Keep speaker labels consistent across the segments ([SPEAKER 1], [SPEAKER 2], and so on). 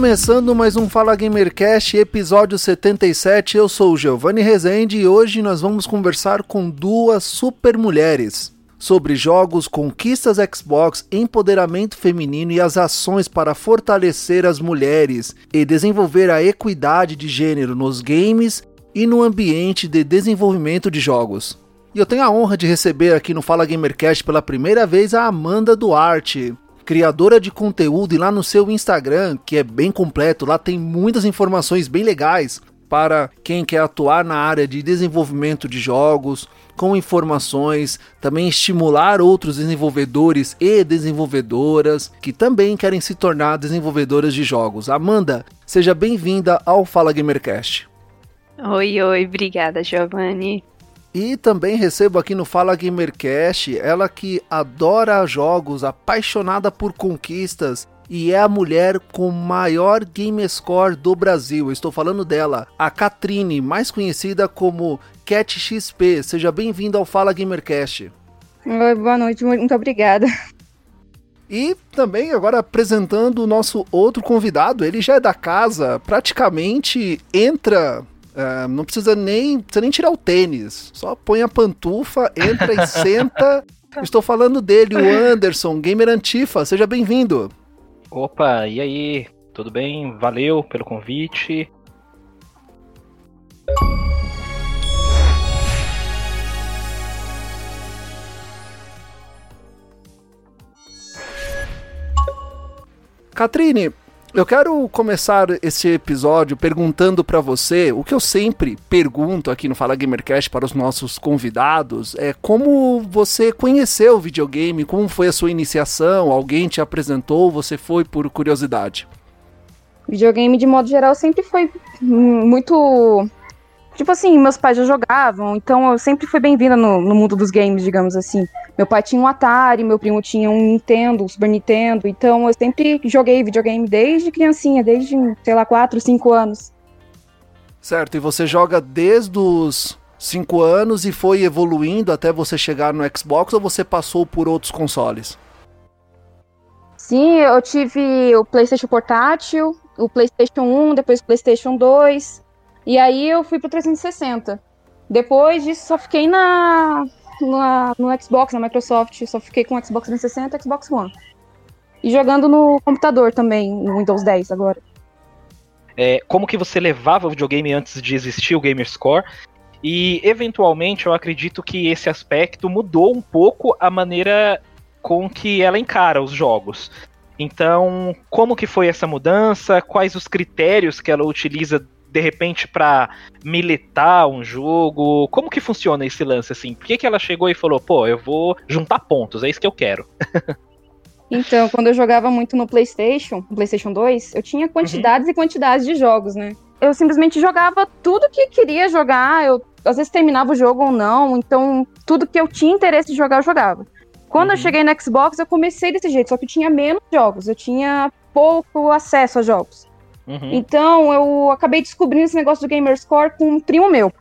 [SPEAKER 1] Começando mais um Fala Gamercast, episódio 77. Eu sou o Giovanni Rezende e hoje nós vamos conversar com duas super mulheres sobre jogos, conquistas Xbox, empoderamento feminino e as ações para fortalecer as mulheres e desenvolver a equidade de gênero nos games e no ambiente de desenvolvimento de jogos. E eu tenho a honra de receber aqui no Fala Gamercast pela primeira vez a Amanda Duarte criadora de conteúdo, e lá no seu Instagram, que é bem completo, lá tem muitas informações bem legais para quem quer atuar na área de desenvolvimento de jogos, com informações, também estimular outros desenvolvedores e desenvolvedoras que também querem se tornar desenvolvedoras de jogos. Amanda, seja bem-vinda ao Fala Gamercast.
[SPEAKER 2] Oi, oi, obrigada, Giovanni.
[SPEAKER 1] E também recebo aqui no Fala Gamercast ela que adora jogos, apaixonada por conquistas e é a mulher com maior game score do Brasil. Estou falando dela, a Catrine, mais conhecida como Cat XP. Seja bem-vinda ao Fala Gamercast.
[SPEAKER 2] Oi, boa noite, muito obrigada.
[SPEAKER 1] E também agora apresentando o nosso outro convidado, ele já é da casa, praticamente entra Uh, não precisa nem, precisa nem tirar o tênis. Só põe a pantufa, entra e senta. Estou falando dele, o Anderson, Gamer Antifa. Seja bem-vindo.
[SPEAKER 3] Opa, e aí? Tudo bem? Valeu pelo convite.
[SPEAKER 1] Catrine, eu quero começar esse episódio perguntando para você o que eu sempre pergunto aqui no Fala Gamercast para os nossos convidados é como você conheceu o videogame, como foi a sua iniciação, alguém te apresentou, você foi por curiosidade?
[SPEAKER 2] Videogame de modo geral sempre foi muito Tipo assim, meus pais já jogavam, então eu sempre fui bem-vinda no, no, mundo dos games, digamos assim. Meu pai tinha um Atari, meu primo tinha um Nintendo, um Super Nintendo, então eu sempre joguei videogame desde criancinha, desde, sei lá, 4, 5 anos.
[SPEAKER 1] Certo, e você joga desde os 5 anos e foi evoluindo até você chegar no Xbox ou você passou por outros consoles?
[SPEAKER 2] Sim, eu tive o PlayStation Portátil, o PlayStation 1, depois o PlayStation 2. E aí eu fui pro 360. Depois disso, só fiquei na, na, no Xbox, na Microsoft. Só fiquei com Xbox 360 e Xbox One. E jogando no computador também, no Windows 10 agora.
[SPEAKER 3] É, como que você levava o videogame antes de existir o Gamerscore? E, eventualmente, eu acredito que esse aspecto mudou um pouco a maneira com que ela encara os jogos. Então, como que foi essa mudança? Quais os critérios que ela utiliza de repente para militar um jogo? Como que funciona esse lance assim? Por que, que ela chegou e falou, pô, eu vou juntar pontos, é isso que eu quero?
[SPEAKER 2] então, quando eu jogava muito no PlayStation, no PlayStation 2, eu tinha quantidades uhum. e quantidades de jogos, né? Eu simplesmente jogava tudo que queria jogar, eu às vezes terminava o jogo ou não, então tudo que eu tinha interesse de jogar, eu jogava. Quando uhum. eu cheguei no Xbox, eu comecei desse jeito, só que eu tinha menos jogos, eu tinha pouco acesso a jogos. Uhum. Então, eu acabei descobrindo esse negócio do Gamerscore com um primo meu.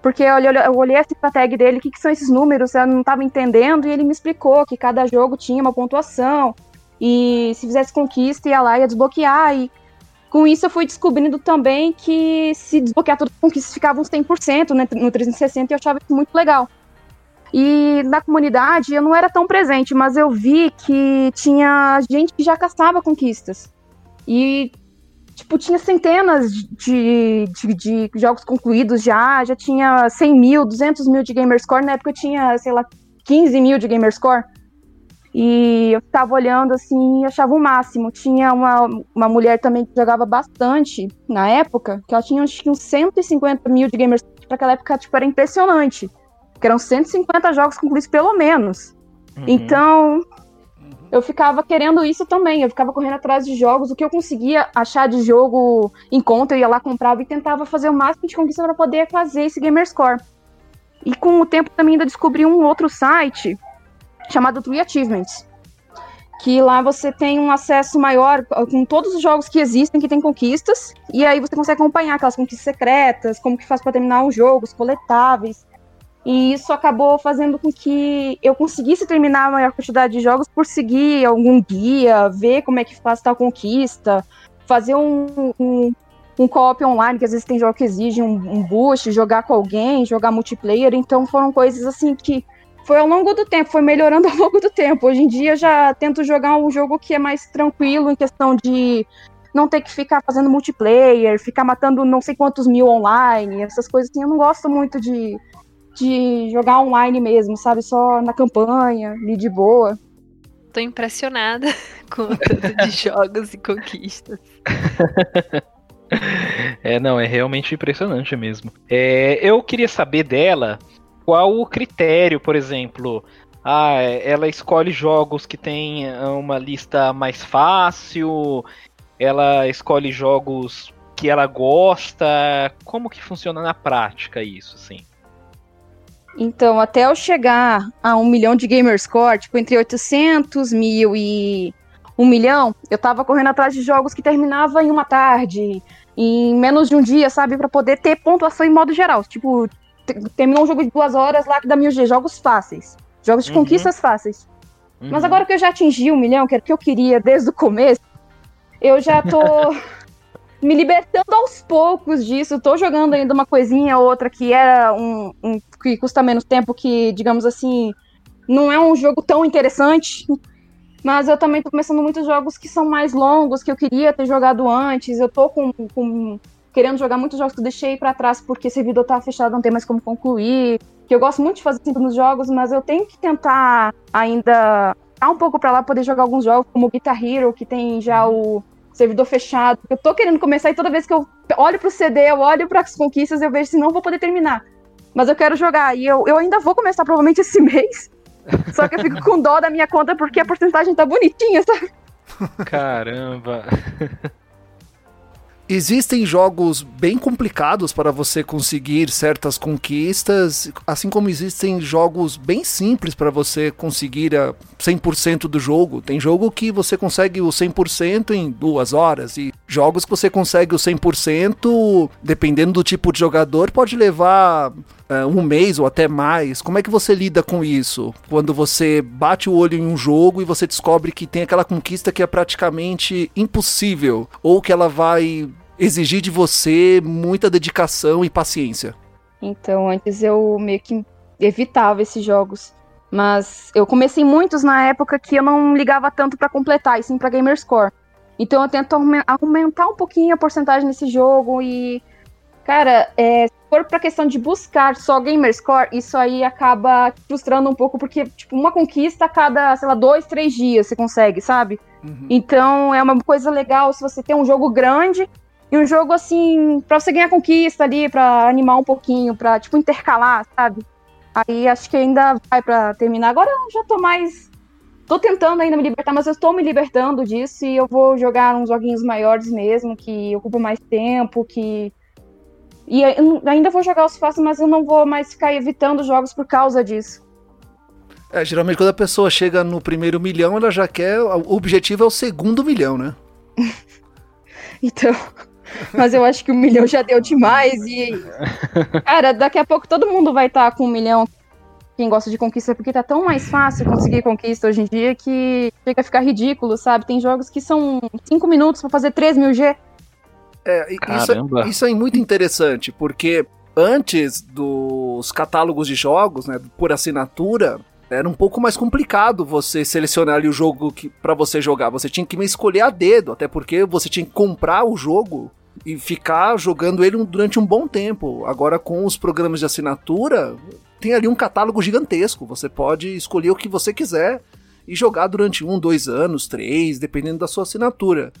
[SPEAKER 2] Porque eu olhei, eu olhei a tag dele, o que, que são esses números, eu não estava entendendo, e ele me explicou que cada jogo tinha uma pontuação, e se fizesse conquista, ia lá ia desbloquear, e com isso eu fui descobrindo também que se desbloquear todas as conquistas ficavam 100% né, no 360, e eu achava isso muito legal. E na comunidade eu não era tão presente, mas eu vi que tinha gente que já caçava conquistas. E tipo, tinha centenas de, de, de, jogos concluídos já, já tinha 100 mil, 200 mil de Gamerscore, na época eu tinha, sei lá, 15 mil de Gamerscore. E eu ficava olhando assim e achava o máximo. Tinha uma, uma mulher também que jogava bastante na época, que ela tinha acho que uns 150 mil de Gamerscore. Para aquela época, tipo, era impressionante. Que eram 150 jogos concluídos pelo menos. Uhum. Então, eu ficava querendo isso também. Eu ficava correndo atrás de jogos. O que eu conseguia achar de jogo em conta, eu ia lá, comprava e tentava fazer o máximo de conquista para poder fazer esse Gamerscore. E com o tempo também ainda descobri um outro site chamado True Achievements. Que lá você tem um acesso maior com todos os jogos que existem, que tem conquistas, e aí você consegue acompanhar aquelas conquistas secretas, como que faz para terminar os jogos, coletáveis. E isso acabou fazendo com que eu conseguisse terminar a maior quantidade de jogos por seguir algum guia, ver como é que faz tal conquista, fazer um, um, um co-op online, que às vezes tem jogos que exigem um, um boost, jogar com alguém, jogar multiplayer. Então foram coisas assim que foi ao longo do tempo, foi melhorando ao longo do tempo. Hoje em dia já tento jogar um jogo que é mais tranquilo em questão de não ter que ficar fazendo multiplayer, ficar matando não sei quantos mil online, essas coisas assim. Eu não gosto muito de de jogar online mesmo, sabe? Só na campanha, ali de boa.
[SPEAKER 4] Tô impressionada com o tanto de jogos e conquistas.
[SPEAKER 3] é, não, é realmente impressionante mesmo. É, eu queria saber dela qual o critério, por exemplo. Ah, ela escolhe jogos que tem uma lista mais fácil, ela escolhe jogos que ela gosta. Como que funciona na prática isso, assim?
[SPEAKER 2] Então, até eu chegar a um milhão de gamer score, tipo, entre 800 mil e um milhão, eu tava correndo atrás de jogos que terminava em uma tarde, em menos de um dia, sabe? para poder ter pontuação em modo geral. Tipo, terminou um jogo de duas horas lá que dá mil G, jogos fáceis. Jogos de uhum. conquistas fáceis. Uhum. Mas agora que eu já atingi um milhão, que era o que eu queria desde o começo, eu já tô me libertando aos poucos disso. Tô jogando ainda uma coisinha ou outra que era um, um, que custa menos tempo, que, digamos assim, não é um jogo tão interessante. Mas eu também tô começando muitos jogos que são mais longos, que eu queria ter jogado antes. Eu tô com, com querendo jogar muitos jogos que eu deixei para trás porque servidor tá fechado, não tem mais como concluir. Que eu gosto muito de fazer sempre nos jogos, mas eu tenho que tentar ainda dar um pouco para lá poder jogar alguns jogos, como Guitar Hero, que tem já o servidor fechado. Eu tô querendo começar e toda vez que eu olho pro CD, eu olho para as conquistas, eu vejo se não vou poder terminar. Mas eu quero jogar e eu, eu ainda vou começar provavelmente esse mês. Só que eu fico com dó da minha conta porque a porcentagem tá bonitinha, sabe?
[SPEAKER 3] Caramba.
[SPEAKER 1] Existem jogos bem complicados para você conseguir certas conquistas, assim como existem jogos bem simples para você conseguir a 100% do jogo. Tem jogo que você consegue o 100% em duas horas, e jogos que você consegue o 100%, dependendo do tipo de jogador, pode levar uh, um mês ou até mais. Como é que você lida com isso? Quando você bate o olho em um jogo e você descobre que tem aquela conquista que é praticamente impossível, ou que ela vai exigir de você muita dedicação e paciência.
[SPEAKER 2] Então, antes eu meio que evitava esses jogos. Mas eu comecei muitos na época que eu não ligava tanto para completar, e sim pra Gamerscore. Então eu tento aumentar um pouquinho a porcentagem nesse jogo e. Cara, é, se for pra questão de buscar só Gamerscore, isso aí acaba frustrando um pouco, porque, tipo, uma conquista a cada, sei lá, dois, três dias você consegue, sabe? Uhum. Então é uma coisa legal se você tem um jogo grande e um jogo assim, pra você ganhar conquista ali, pra animar um pouquinho, pra, tipo, intercalar, sabe? Aí acho que ainda vai pra terminar. Agora eu já tô mais. Tô tentando ainda me libertar, mas eu estou me libertando disso e eu vou jogar uns joguinhos maiores mesmo, que ocupam mais tempo, que. E ainda vou jogar os fáceis, mas eu não vou mais ficar evitando jogos por causa disso.
[SPEAKER 1] É, geralmente quando a pessoa chega no primeiro milhão, ela já quer. O objetivo é o segundo milhão, né?
[SPEAKER 2] então. Mas eu acho que um milhão já deu demais. E. Cara, daqui a pouco todo mundo vai estar tá com um milhão. Quem gosta de conquista, porque tá tão mais fácil conseguir conquista hoje em dia que chega a ficar ridículo, sabe? Tem jogos que são 5 minutos para fazer 3 mil G.
[SPEAKER 1] É, isso, é, isso é muito interessante, porque antes dos catálogos de jogos, né, por assinatura, era um pouco mais complicado você selecionar ali o jogo que para você jogar. Você tinha que me escolher a dedo, até porque você tinha que comprar o jogo e ficar jogando ele durante um bom tempo. Agora com os programas de assinatura, tem ali um catálogo gigantesco. Você pode escolher o que você quiser e jogar durante um, dois anos, três, dependendo da sua assinatura.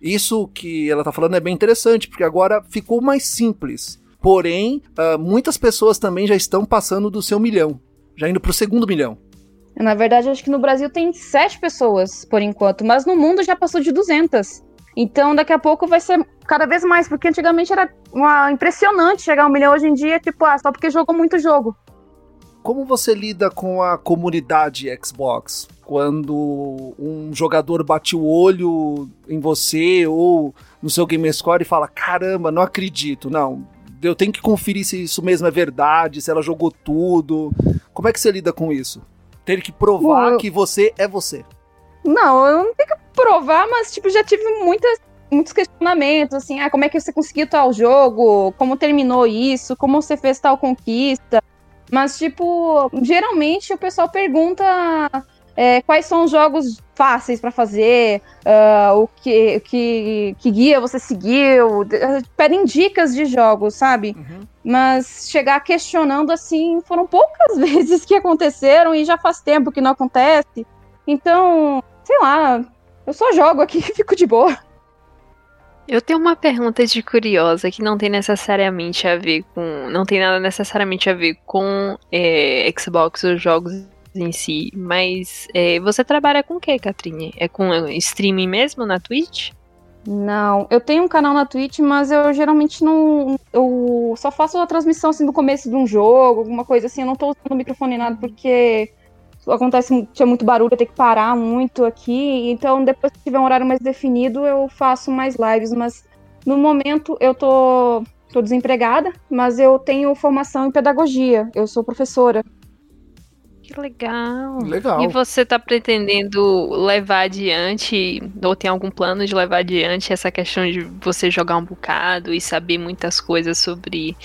[SPEAKER 1] Isso que ela tá falando é bem interessante, porque agora ficou mais simples. Porém, uh, muitas pessoas também já estão passando do seu milhão já indo pro segundo milhão.
[SPEAKER 2] Na verdade, acho que no Brasil tem sete pessoas por enquanto, mas no mundo já passou de 200. Então, daqui a pouco vai ser cada vez mais, porque antigamente era uma, impressionante chegar a um milhão. Hoje em dia, tipo, ah, só porque jogou muito jogo.
[SPEAKER 1] Como você lida com a comunidade Xbox? Quando um jogador bate o olho em você ou no seu Gamerscore e fala: caramba, não acredito, não. Eu tenho que conferir se isso mesmo é verdade, se ela jogou tudo. Como é que você lida com isso? Ter que provar
[SPEAKER 2] eu-
[SPEAKER 1] que você é você.
[SPEAKER 2] Não, eu não tenho que provar, mas, tipo, já tive muitas, muitos questionamentos, assim, ah, como é que você conseguiu tal jogo? Como terminou isso? Como você fez tal conquista? Mas, tipo, geralmente o pessoal pergunta é, quais são os jogos fáceis pra fazer, ah, o que, que, que guia você seguiu, de- pedem dicas de jogos, sabe? Mas chegar questionando assim foram poucas vezes que aconteceram e já faz tempo que não acontece. Então, sei lá, eu só jogo aqui e fico de boa.
[SPEAKER 4] Eu tenho uma pergunta de curiosa que não tem necessariamente a ver com. Não tem nada necessariamente a ver com é, Xbox ou jogos em si. Mas é, você trabalha com o que, Catrine? É com streaming mesmo na Twitch?
[SPEAKER 2] Não, eu tenho um canal na Twitch, mas eu geralmente não. Eu só faço a transmissão assim do começo de um jogo, alguma coisa assim. Eu não tô usando o microfone nada porque acontece, tinha muito barulho, eu tenho que parar muito aqui. Então, depois que tiver um horário mais definido, eu faço mais lives. Mas no momento eu tô, tô desempregada, mas eu tenho formação em pedagogia. Eu sou professora.
[SPEAKER 4] Que legal.
[SPEAKER 1] Legal.
[SPEAKER 4] E você tá pretendendo levar adiante, ou tem algum plano de levar adiante essa questão de você jogar um bocado e saber muitas coisas sobre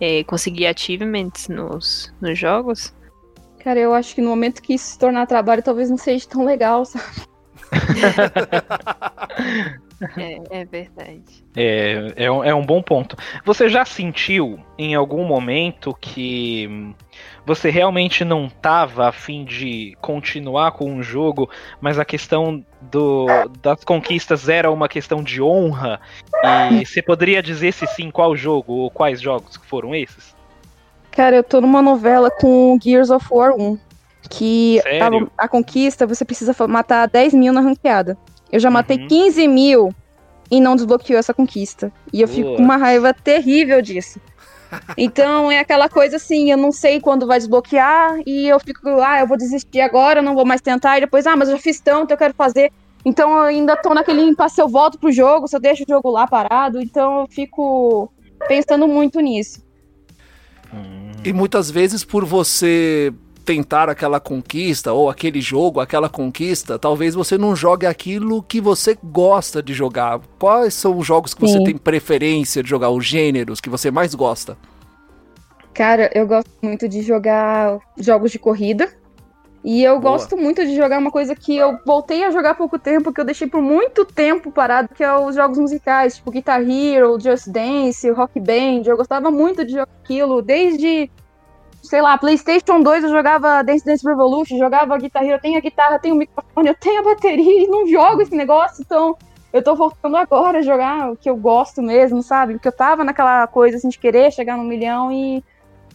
[SPEAKER 4] é, conseguir achievements nos, nos jogos?
[SPEAKER 2] Cara, eu acho que no momento que isso se tornar trabalho, talvez não seja tão legal, sabe?
[SPEAKER 4] É, é verdade.
[SPEAKER 3] É, é, um, é um bom ponto. Você já sentiu em algum momento que você realmente não estava a fim de continuar com um jogo, mas a questão do, das conquistas era uma questão de honra? E você poderia dizer se sim qual jogo ou quais jogos que foram esses?
[SPEAKER 2] Cara, eu tô numa novela com Gears of War 1. Que a, a conquista você precisa matar 10 mil na ranqueada. Eu já matei
[SPEAKER 3] Uhum.
[SPEAKER 2] 15 mil e não desbloqueou essa conquista. E eu fico com uma raiva terrível disso. Então é aquela coisa assim, eu não sei quando vai desbloquear e eu fico, ah, eu vou desistir agora, não vou mais tentar. E depois, ah, mas eu já fiz tanto, eu quero fazer. Então eu ainda tô naquele impasse, se eu volto pro jogo, se eu deixo o jogo lá parado. Então eu fico pensando muito nisso.
[SPEAKER 3] Hum,
[SPEAKER 1] E muitas vezes por você tentar aquela conquista ou aquele jogo, aquela conquista, talvez você não jogue aquilo que você gosta de jogar. Quais são os jogos que você
[SPEAKER 2] Sim.
[SPEAKER 1] tem preferência de jogar, os gêneros que você mais gosta?
[SPEAKER 2] Cara, eu gosto muito de jogar jogos de corrida. E eu
[SPEAKER 1] Boa.
[SPEAKER 2] gosto muito de jogar uma coisa que eu voltei a jogar há pouco tempo, que eu deixei por muito tempo parado, que é os jogos musicais, tipo Guitar Hero, Just Dance, Rock Band. Eu gostava muito de jogar aquilo, desde, sei lá, PlayStation 2 eu jogava Dance Dance Revolution, jogava Guitar Hero, eu tenho a guitarra, eu tenho o microfone, eu tenho a bateria e não jogo esse negócio, então eu tô voltando agora a jogar o que eu gosto mesmo, sabe? Porque eu tava naquela coisa assim de querer chegar no milhão e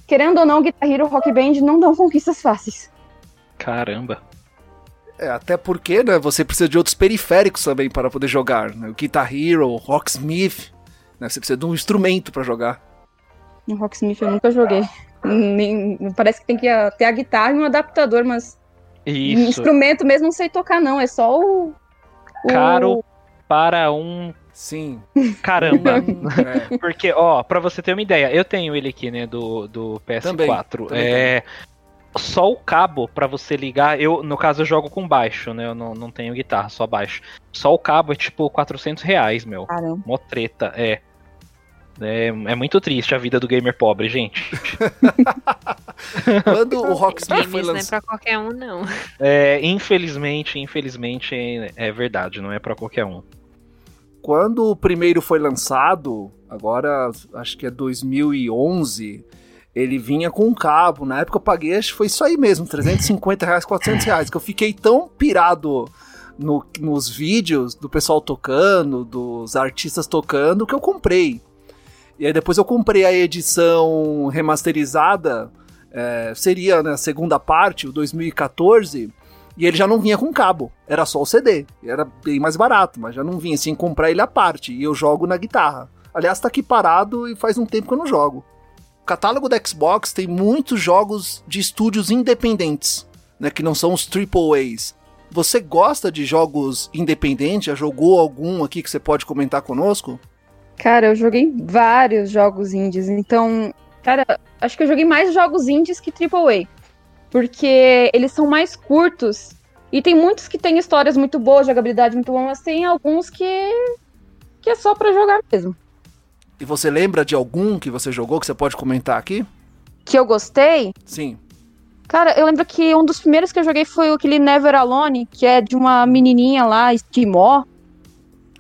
[SPEAKER 2] querendo ou não, Guitar Hero Rock Band não dão conquistas fáceis.
[SPEAKER 3] Caramba.
[SPEAKER 1] É, até porque, né, você precisa de outros periféricos também para poder jogar, né? O Guitar Hero, o Rocksmith, né? Você precisa de um instrumento para jogar.
[SPEAKER 2] No Rocksmith eu nunca joguei. Nem- parece que tem que ter a guitarra e um adaptador, mas
[SPEAKER 3] Isso.
[SPEAKER 2] instrumento mesmo não sei tocar, não. É só o. o-
[SPEAKER 3] Caro para um
[SPEAKER 1] Sim.
[SPEAKER 3] caramba.
[SPEAKER 1] É.
[SPEAKER 3] Porque, ó, pra você ter uma ideia, eu tenho ele aqui, né, do, do PS4.
[SPEAKER 1] também
[SPEAKER 3] é. Só o cabo pra você ligar, eu, no caso, eu jogo com baixo, né? Eu não, não tenho guitarra, só baixo. Só o cabo é tipo 400 reais, meu.
[SPEAKER 2] Caramba.
[SPEAKER 3] Mó treta, é. É, é muito triste a vida do gamer pobre, gente.
[SPEAKER 1] Quando o Rocksmith foi
[SPEAKER 4] Games não é
[SPEAKER 1] lançado.
[SPEAKER 4] pra qualquer um, não.
[SPEAKER 3] É, infelizmente, infelizmente, é, é verdade, não é pra qualquer um.
[SPEAKER 1] Quando o primeiro foi lançado, agora acho que é 2011, ele vinha com um cabo. Na época eu paguei, acho que foi isso aí mesmo, 350 reais, 400 reais, que eu fiquei tão pirado no- nos vídeos do pessoal tocando, dos artistas tocando, que eu comprei. E aí depois eu comprei a edição remasterizada, é, seria né, a segunda parte, o 2014, e ele já não vinha com cabo, era só o CD. Era bem mais barato, mas já não vinha assim comprar ele à parte. E eu jogo na guitarra. Aliás, tá aqui parado e faz um tempo que eu não jogo. Catálogo da Xbox tem muitos jogos de estúdios independentes, né, que não são os AAAs. Você gosta de jogos independentes? Já jogou algum aqui que você pode comentar conosco?
[SPEAKER 2] Cara, eu joguei vários jogos indies, então, cara, acho que eu joguei mais jogos indies que AAA. Porque eles são mais curtos e tem muitos que têm histórias muito boas, jogabilidade muito boa, mas tem alguns que que é só para jogar mesmo.
[SPEAKER 1] E você lembra de algum que você jogou que você pode comentar aqui?
[SPEAKER 2] Que eu gostei?
[SPEAKER 1] Sim.
[SPEAKER 2] Cara, eu lembro que um dos primeiros que eu joguei foi aquele Never Alone, que é de uma menininha lá, Estimó.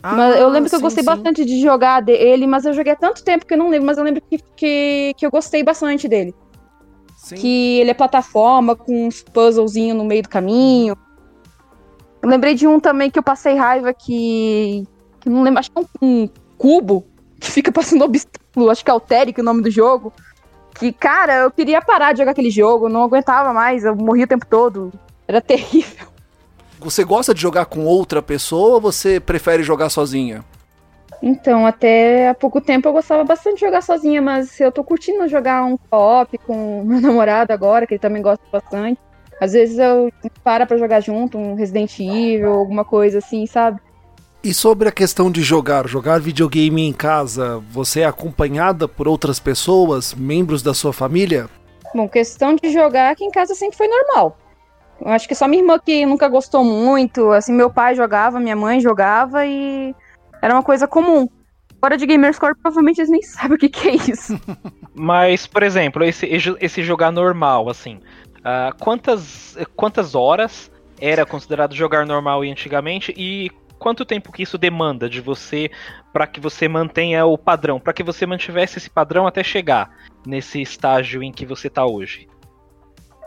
[SPEAKER 2] Ah, mas eu lembro que sim, eu gostei sim. bastante de jogar dele, mas eu joguei há tanto tempo que eu não lembro, mas eu lembro que, que, que eu gostei bastante dele. Sim. Que ele é plataforma, com uns puzzlezinhos no meio do caminho. Eu lembrei de um também que eu passei raiva que. que não lembro, acho que é um, um cubo que fica passando obstáculo, acho que é Alteric o nome do jogo. Que, cara, eu queria parar de jogar aquele jogo, não aguentava mais, eu morria o tempo todo. Era terrível.
[SPEAKER 1] Você gosta de jogar com outra pessoa ou você prefere jogar sozinha?
[SPEAKER 2] Então, até há pouco tempo eu gostava bastante de jogar sozinha, mas eu tô curtindo jogar um co-op com meu namorado agora, que ele também gosta bastante. Às vezes eu para pra jogar junto, um Resident Evil, alguma coisa assim, sabe?
[SPEAKER 1] E sobre a questão de jogar, jogar videogame em casa, você é acompanhada por outras pessoas, membros da sua família?
[SPEAKER 2] Bom, questão de jogar aqui em casa sempre foi normal. Eu acho que só minha irmã que nunca gostou muito, assim, meu pai jogava, minha mãe jogava e era uma coisa comum. Fora de Gamerscore, provavelmente eles nem sabem o que, que é isso.
[SPEAKER 3] Mas, por exemplo, esse, esse jogar normal, assim, uh, quantas, quantas horas era considerado jogar normal antigamente e quanto tempo que isso demanda de você para que você mantenha o padrão, para que você mantivesse esse padrão até chegar nesse estágio em que você está hoje?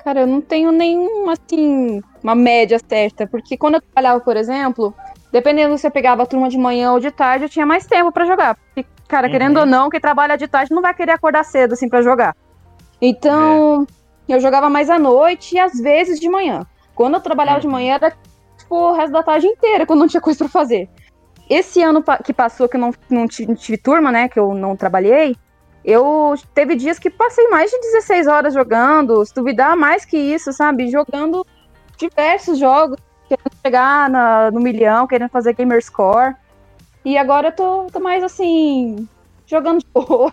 [SPEAKER 2] Cara, eu não tenho nenhum, assim, uma média certa, porque quando eu trabalhava, por exemplo, dependendo se você pegava a turma de manhã ou de tarde, eu tinha mais tempo para jogar. Porque, cara, uhum. querendo ou não, quem trabalha de tarde não vai querer acordar cedo, assim, para jogar. Então, é. eu jogava mais à noite e às vezes de manhã. Quando eu trabalhava uhum. de manhã, era tipo, o resto da tarde inteira, quando não tinha coisa para fazer. Esse ano que passou, que eu não, não tive, tive turma, né, que eu não trabalhei, eu teve dias que passei mais de 16 horas jogando, se duvidar mais que isso, sabe? Jogando diversos jogos, querendo chegar na, no milhão, querendo fazer gamer score. E agora eu tô, tô mais assim, jogando de boa.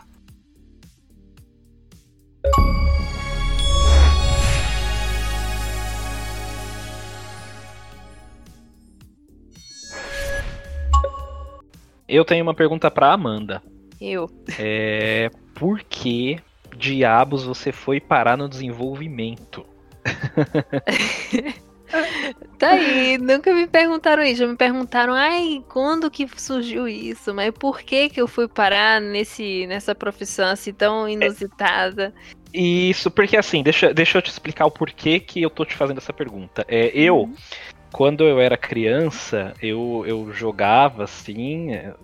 [SPEAKER 3] Eu tenho uma pergunta para Amanda.
[SPEAKER 4] Eu.
[SPEAKER 3] É. Por que diabos você foi parar no desenvolvimento?
[SPEAKER 4] tá aí, nunca me perguntaram isso. Já me perguntaram, ai, quando que surgiu isso? Mas por que que eu fui parar nesse, nessa profissão assim tão inusitada?
[SPEAKER 3] É, isso, porque assim, deixa, deixa eu te explicar o porquê que eu tô te fazendo essa pergunta. É, eu, uhum quando eu era criança, eu, eu jogava assim, é,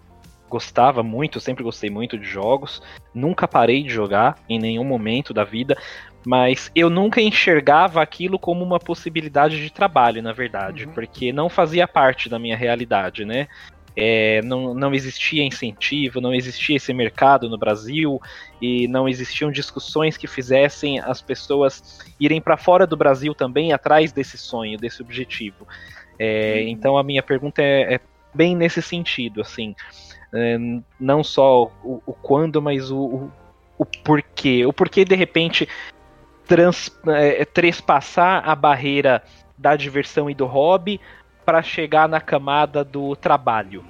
[SPEAKER 3] gostava muito, sempre gostei muito de jogos, nunca parei de jogar em nenhum momento da vida, mas eu nunca enxergava aquilo como uma possibilidade de trabalho, na verdade, uhum. porque não fazia parte da minha realidade, né? É, não, não existia incentivo, não existia esse mercado no Brasil e não existiam discussões que fizessem as pessoas irem para fora do Brasil também atrás desse sonho, desse objetivo. É, uhum. Então a minha pergunta é, é, bem nesse sentido, assim, é, não só o, o quando, mas o, o, o, porquê, o porquê de repente trans, é, trespassar a barreira da diversão e do hobby para chegar na camada do trabalho?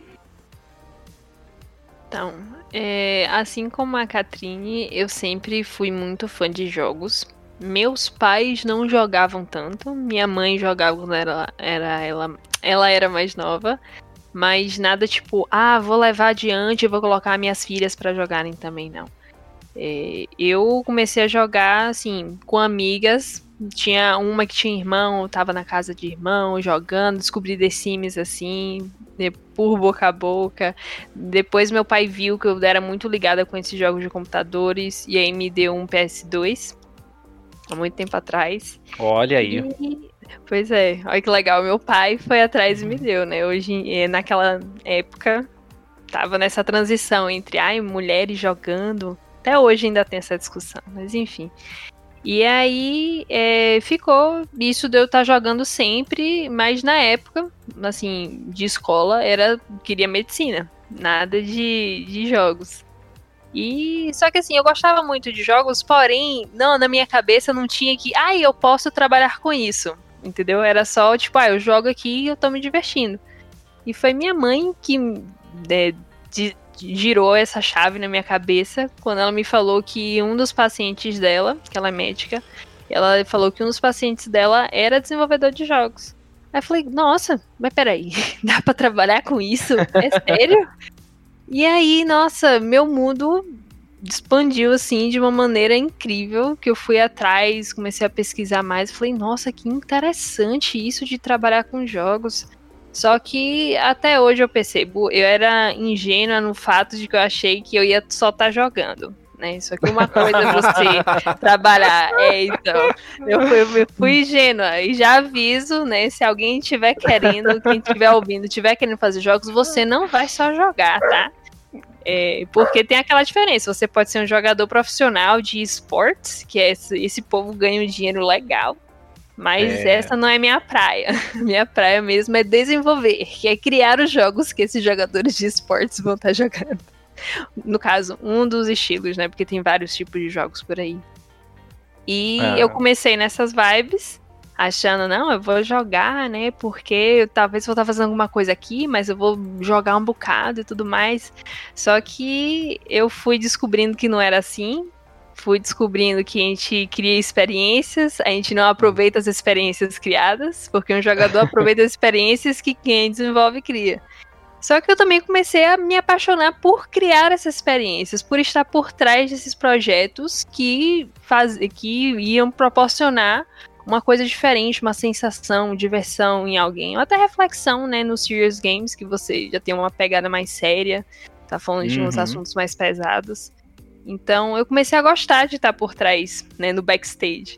[SPEAKER 4] Então, é, assim como a Catrine, eu sempre fui muito fã de jogos. Meus pais não jogavam tanto. Minha mãe jogava quando era, era ela, ela era mais nova. Mas nada tipo, ah, vou levar adiante vou colocar minhas filhas para jogarem também, não. É, eu comecei a jogar, assim, com amigas tinha uma que tinha irmão, tava na casa de irmão, jogando, descobri The Sims assim, por boca a boca. Depois meu pai viu que eu era muito ligada com esses jogos de computadores e aí me deu um PS2 há muito tempo atrás.
[SPEAKER 3] Olha aí.
[SPEAKER 4] E, pois é, olha que legal. Meu pai foi atrás e me deu, né? Hoje, naquela época, tava nessa transição entre ai, mulheres jogando Até hoje ainda tem essa discussão, mas enfim. E aí é, ficou isso de eu estar tá jogando sempre, mas na época, assim, de escola, era queria medicina, nada de, de jogos. E só que assim, eu gostava muito de jogos, porém, não, na minha cabeça não tinha que, ai, ah, eu posso trabalhar com isso. Entendeu? Era só, tipo, ah, eu jogo aqui e eu tô me divertindo. E foi minha mãe que né, de, girou essa chave na minha cabeça quando ela me falou que um dos pacientes dela, que ela é médica, ela falou que um dos pacientes dela era desenvolvedor de jogos. Aí eu falei, nossa, mas peraí, dá pra trabalhar com isso? É sério? E aí, nossa, meu mundo expandiu assim de uma maneira incrível que eu fui atrás, comecei a pesquisar mais, falei, nossa, que interessante isso de trabalhar com jogos. Só que até hoje eu percebo, eu era ingênua no fato de que eu achei que eu ia só estar tá jogando. Né? Só que uma coisa é você trabalhar. É, então. Eu fui, eu fui ingênua. E já aviso, né? Se alguém estiver querendo, quem estiver ouvindo, estiver querendo fazer jogos, você não vai só jogar, tá? É, porque tem aquela diferença. Você pode ser um jogador profissional de esportes, que é esse, esse povo ganha um dinheiro legal. Mas é. essa não é minha praia. Minha praia mesmo é desenvolver, que é criar os jogos que esses jogadores de esportes vão estar jogando. No caso, um dos estilos, né? Porque tem vários tipos de jogos por aí. E é. eu comecei nessas vibes achando, não, eu vou jogar, né? Porque eu, talvez vou estar fazendo alguma coisa aqui, mas eu vou jogar um bocado e tudo mais. Só que eu fui descobrindo que não era assim. Fui descobrindo que a gente cria experiências, a gente não aproveita as experiências criadas, porque um jogador aproveita as experiências que quem desenvolve cria. Só que eu também comecei a me apaixonar por criar essas experiências, por estar por trás desses projetos que, faz, que iam proporcionar uma coisa diferente, uma sensação, diversão em alguém, ou até reflexão, né, no Serious Games, que você já tem uma pegada mais séria, tá falando de uns uhum. assuntos mais pesados. Então eu comecei a gostar de estar por trás, né, no backstage.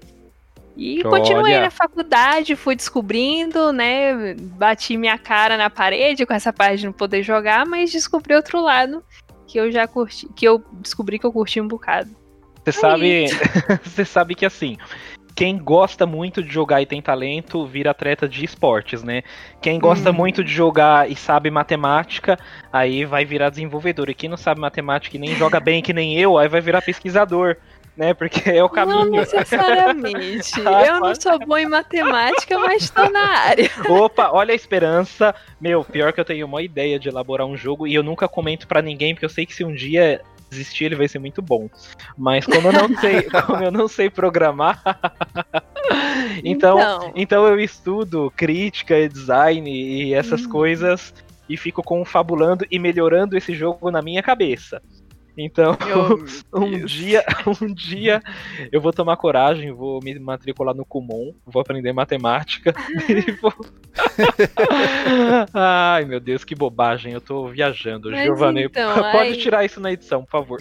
[SPEAKER 4] E Olha. continuei na faculdade, fui descobrindo, né, bati minha cara na parede com essa parte de não poder jogar, mas descobri outro lado que eu já curti, que eu descobri que eu curti um bocado.
[SPEAKER 3] Você sabe, você sabe que assim, quem gosta muito de jogar e tem talento vira atleta de esportes, né? Quem gosta hum. muito de jogar e sabe matemática, aí vai virar desenvolvedor. E quem não sabe matemática e nem joga bem que nem eu, aí vai virar pesquisador. Né, porque é o caminho.
[SPEAKER 4] Não necessariamente. ah, eu não sou bom em matemática, mas estou na área.
[SPEAKER 3] Opa, olha a esperança. Meu, pior que eu tenho uma ideia de elaborar um jogo e eu nunca comento para ninguém, porque eu sei que se um dia desistir, ele vai ser muito bom. Mas como eu não sei, como eu não sei programar, então, então, então eu estudo crítica e design e essas hum. coisas e fico confabulando e melhorando esse jogo na minha cabeça. Então, um dia, um dia eu vou tomar coragem, vou me matricular no Kumon, vou aprender matemática e vou... Ai, meu Deus, que bobagem, eu tô viajando. Giovanni, então, pode ai... tirar isso na edição, por favor.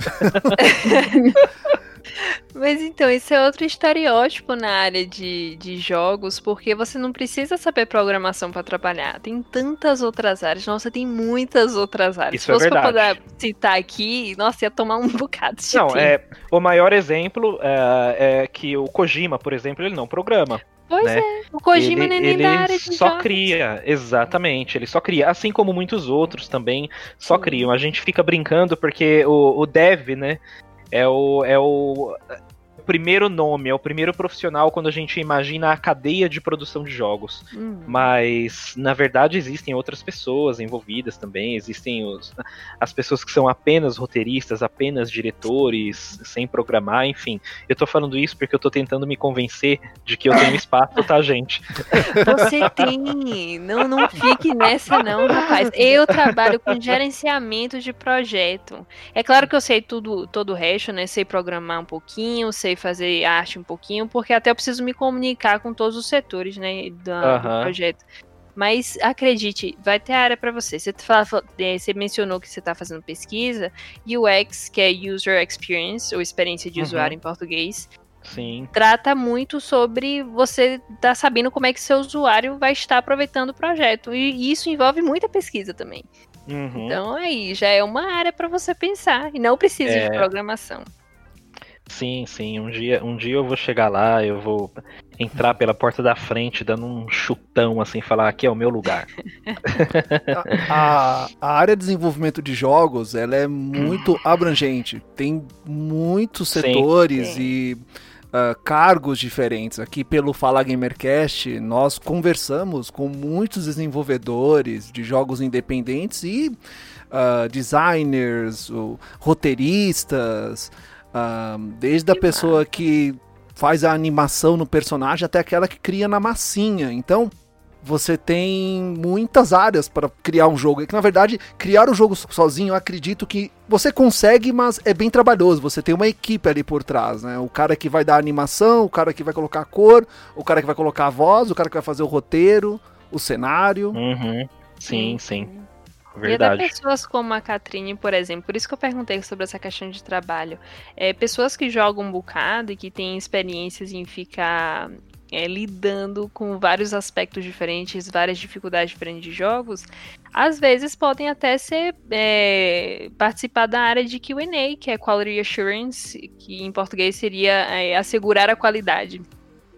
[SPEAKER 4] Mas então, isso é outro estereótipo na área de, de jogos, porque você não precisa saber programação para trabalhar. Tem tantas outras áreas. Nossa, tem muitas outras áreas.
[SPEAKER 3] Isso Se fosse é verdade. pra
[SPEAKER 4] poder citar aqui, nossa, ia tomar um bocado de
[SPEAKER 3] Não, tempo. é. O maior exemplo é, é que o Kojima, por exemplo, ele não programa.
[SPEAKER 4] Pois
[SPEAKER 3] né?
[SPEAKER 4] é, o Kojima ele, nem ele da área de
[SPEAKER 3] só
[SPEAKER 4] jogos.
[SPEAKER 3] cria, exatamente, ele só cria, assim como muitos outros também só Sim. criam. A gente fica brincando porque o, o dev, né, é o, é o primeiro nome, é o primeiro profissional quando a gente imagina a cadeia de produção de jogos. Hum. Mas, na verdade, existem outras pessoas envolvidas também. Existem os, as pessoas que são apenas roteiristas, apenas diretores, sem programar, enfim. Eu tô falando isso porque eu tô tentando me convencer de que eu tenho espaço, tá, gente?
[SPEAKER 4] Você tem. Não, não fique nessa, não, rapaz. Eu trabalho com gerenciamento de projeto. É claro que eu sei tudo, todo o resto, né? Sei programar um pouquinho, sei fazer arte um pouquinho, porque até eu preciso me comunicar com todos os setores, né, do, uhum. do projeto. Mas acredite, vai ter área para você. Você, fala, é, você mencionou que você está fazendo pesquisa, UX, que é User Experience, ou experiência de uhum. usuário em português.
[SPEAKER 3] Sim.
[SPEAKER 4] Trata muito sobre você estar tá sabendo como é que seu usuário vai estar aproveitando o projeto. E isso envolve muita pesquisa também.
[SPEAKER 3] Uhum.
[SPEAKER 4] Então aí já é uma área para você pensar. E não precisa é... de programação.
[SPEAKER 3] Sim, sim. Um dia, um dia eu vou chegar lá, eu vou entrar pela porta da frente, dando um chutão assim, falar aqui é o meu lugar.
[SPEAKER 1] a, a, área de desenvolvimento de jogos ela é muito abrangente. Tem muitos setores sim, sim. e uh, cargos diferentes. Aqui pelo Fala Gamercast, nós conversamos com muitos desenvolvedores de jogos independentes e uh, designers, roteiristas, uh, desde a pessoa que faz a animação no personagem até aquela que cria na massinha. Então, você tem muitas áreas para criar um jogo. E que na verdade, criar o jogo sozinho, eu acredito que você consegue, mas é bem trabalhoso. Você tem uma equipe ali por trás, né? O cara que vai dar a animação, o cara que vai colocar a cor, o cara que vai colocar a voz, o cara que vai fazer o roteiro, o cenário.
[SPEAKER 3] Uhum. Sim, sim. Verdade.
[SPEAKER 4] E até pessoas como a Catrine, por exemplo, por isso que eu perguntei sobre essa questão de trabalho. É, pessoas que jogam um bocado e que têm experiências em ficar é, lidando com vários aspectos diferentes, várias dificuldades diferentes de jogos, às vezes podem até ser é, participar da área de Q&A, que é Quality Assurance, que em português seria é, assegurar a qualidade.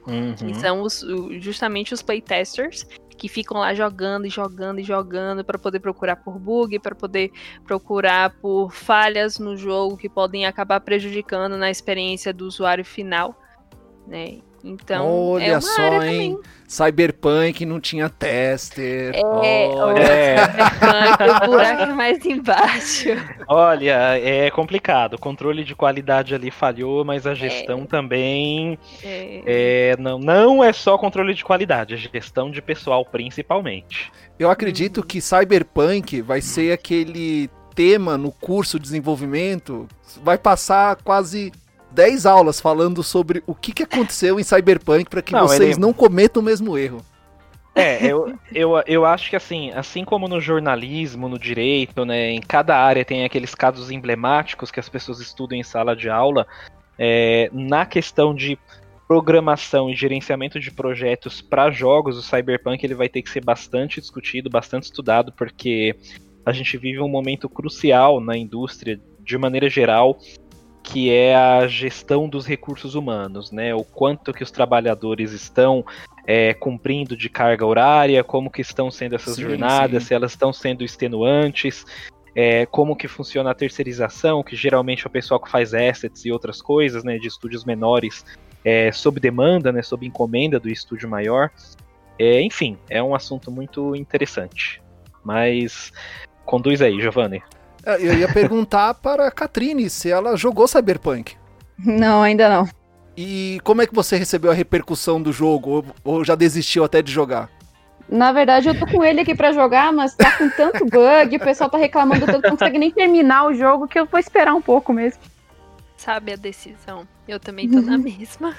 [SPEAKER 4] Uhum. Que são os, justamente os playtesters que ficam lá jogando e jogando e jogando para poder procurar por bug, para poder procurar por falhas no jogo que podem acabar prejudicando na experiência do usuário final, né? Então,
[SPEAKER 1] olha
[SPEAKER 4] é
[SPEAKER 1] só, hein? Cyberpunk não tinha tester.
[SPEAKER 4] É, olha. É. Cyberpunk, o buraco é mais embaixo.
[SPEAKER 3] Olha, é complicado. O controle de qualidade ali falhou, mas a gestão é. também. É. é. não, não é só controle de qualidade, é gestão de pessoal principalmente.
[SPEAKER 1] Eu acredito que Cyberpunk vai ser aquele tema no curso de desenvolvimento, vai passar quase 10 aulas falando sobre o que, que aconteceu em Cyberpunk para que não, vocês ele... não cometam o mesmo erro.
[SPEAKER 3] É, eu, eu, eu acho que assim, assim como no jornalismo, no direito, né, em cada área tem aqueles casos emblemáticos que as pessoas estudam em sala de aula, é, na questão de programação e gerenciamento de projetos para jogos, o Cyberpunk ele vai ter que ser bastante discutido, bastante estudado, porque a gente vive um momento crucial na indústria de maneira geral que é a gestão dos recursos humanos, né? O quanto que os trabalhadores estão é, cumprindo de carga horária, como que estão sendo essas sim, jornadas, sim. se elas estão sendo extenuantes, é, como que funciona a terceirização, que geralmente é o pessoal que faz assets e outras coisas, né? De estúdios menores é, sob demanda, né? Sob encomenda do estúdio maior. É, enfim, é um assunto muito interessante. Mas conduz aí, Giovanni.
[SPEAKER 1] É, eu ia perguntar para a Catrine se ela jogou Cyberpunk.
[SPEAKER 2] Não, ainda não.
[SPEAKER 1] E como é que você recebeu a repercussão do jogo? Ou, ou já desistiu até de jogar?
[SPEAKER 2] Na verdade, eu tô com ele aqui para jogar, mas tá com tanto bug, o pessoal tá reclamando tanto, não consegue nem terminar o jogo, que eu vou esperar um pouco mesmo.
[SPEAKER 4] Sabe a decisão. Eu também tô na mesma.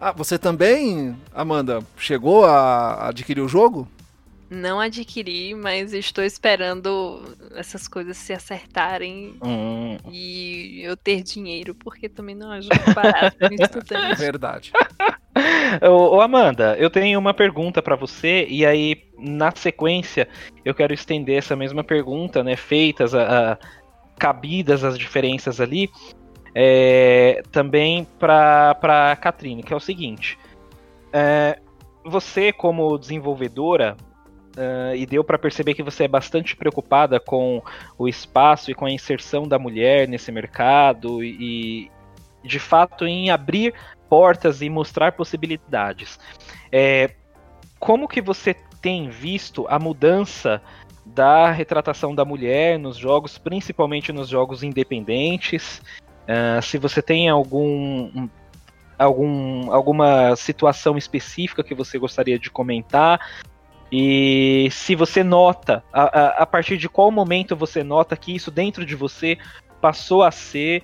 [SPEAKER 1] ah, você também, Amanda, chegou a adquirir o jogo?
[SPEAKER 4] Não adquiri, mas estou esperando essas coisas se acertarem hum. e eu ter dinheiro, porque também não ajuda barato
[SPEAKER 1] É verdade.
[SPEAKER 3] ô, Amanda, eu tenho uma pergunta para você, e aí, na sequência, eu quero estender essa mesma pergunta, né? Feitas, a, a cabidas as diferenças ali, é, também para a Catrine, que é o seguinte. É, você, como desenvolvedora, Uh, e deu para perceber que você é bastante preocupada com o espaço e com a inserção da mulher nesse mercado e, de fato, em abrir portas e mostrar possibilidades. É, como que você tem visto a mudança da retratação da mulher nos jogos, principalmente nos jogos independentes? Uh, se você tem algum algum, alguma situação específica que você gostaria de comentar, e se você nota, a, a, a, partir de qual momento você nota que isso dentro de você passou a ser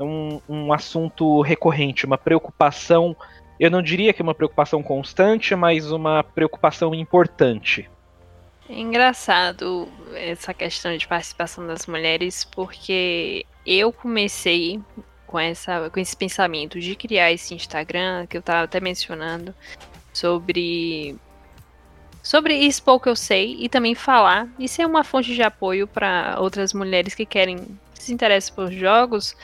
[SPEAKER 3] um, um assunto recorrente, uma preocupação, eu não diria que uma preocupação constante, mas uma preocupação importante.
[SPEAKER 4] É engraçado essa questão de participação das mulheres, porque eu comecei com, essa, com esse pensamento de criar esse Instagram, que eu estava até mencionando, sobre sobre expor o que eu sei e também falar e ser uma fonte de apoio para outras mulheres que querem se interessam por jogos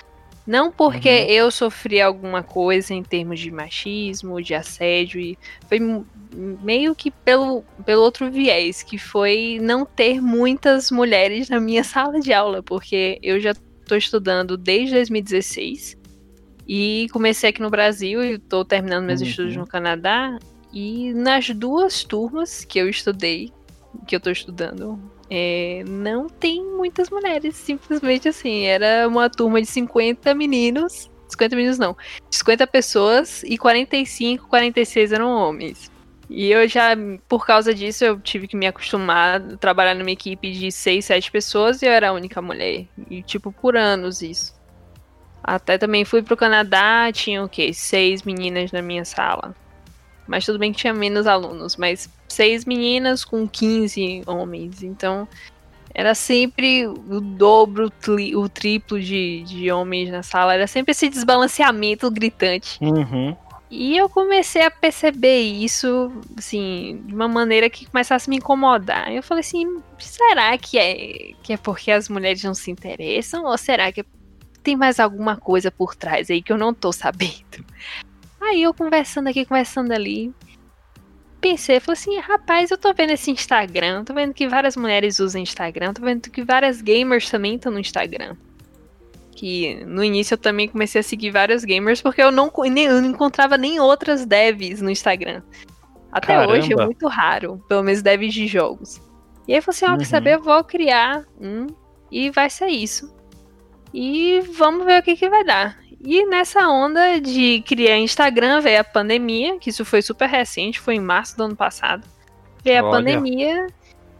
[SPEAKER 4] Não porque uhum. eu sofri alguma coisa em termos de machismo, de assédio, e foi meio que pelo, pelo outro viés, que foi não ter muitas mulheres na minha sala de aula, porque eu já estou estudando desde 2016 e comecei aqui no Brasil e estou terminando meus uhum. estudos no Canadá. E nas duas turmas que eu estudei, que eu estou estudando, é, não tem muitas mulheres, simplesmente assim. Era uma turma de 50 meninos. 50 meninos não. 50 pessoas e 45, 46 eram homens. E eu já, por causa disso, eu tive que me acostumar a trabalhar numa equipe de 6, 7 pessoas e eu era a única mulher. E, tipo, por anos isso. Até também fui pro Canadá, tinha o quê? Seis meninas na minha sala. Mas tudo bem que tinha menos alunos, mas seis meninas com 15 homens. Então, era sempre o dobro, o triplo de, de homens na sala. Era sempre esse desbalanceamento gritante.
[SPEAKER 3] Uhum.
[SPEAKER 4] E eu comecei a perceber isso, assim, de uma maneira que começasse a me incomodar. Eu falei assim, será que é, que é porque as mulheres não se interessam? Ou será que tem mais alguma coisa por trás aí que eu não tô sabendo? Aí eu conversando aqui, conversando ali, pensei, falei assim, rapaz, eu tô vendo esse Instagram, tô vendo que várias mulheres usam Instagram, tô vendo que várias gamers também estão no Instagram que no início eu também comecei a seguir vários gamers porque eu não, eu não encontrava nem outras devs no Instagram. Até Caramba. hoje é muito raro, pelo menos devs de jogos. E aí eu falei assim, ó, oh, uhum. saber, eu vou criar um e vai ser isso. E vamos ver o que, que vai dar. E nessa onda de criar Instagram veio a pandemia, que isso foi super recente, foi em março do ano passado. Veio Olha. a pandemia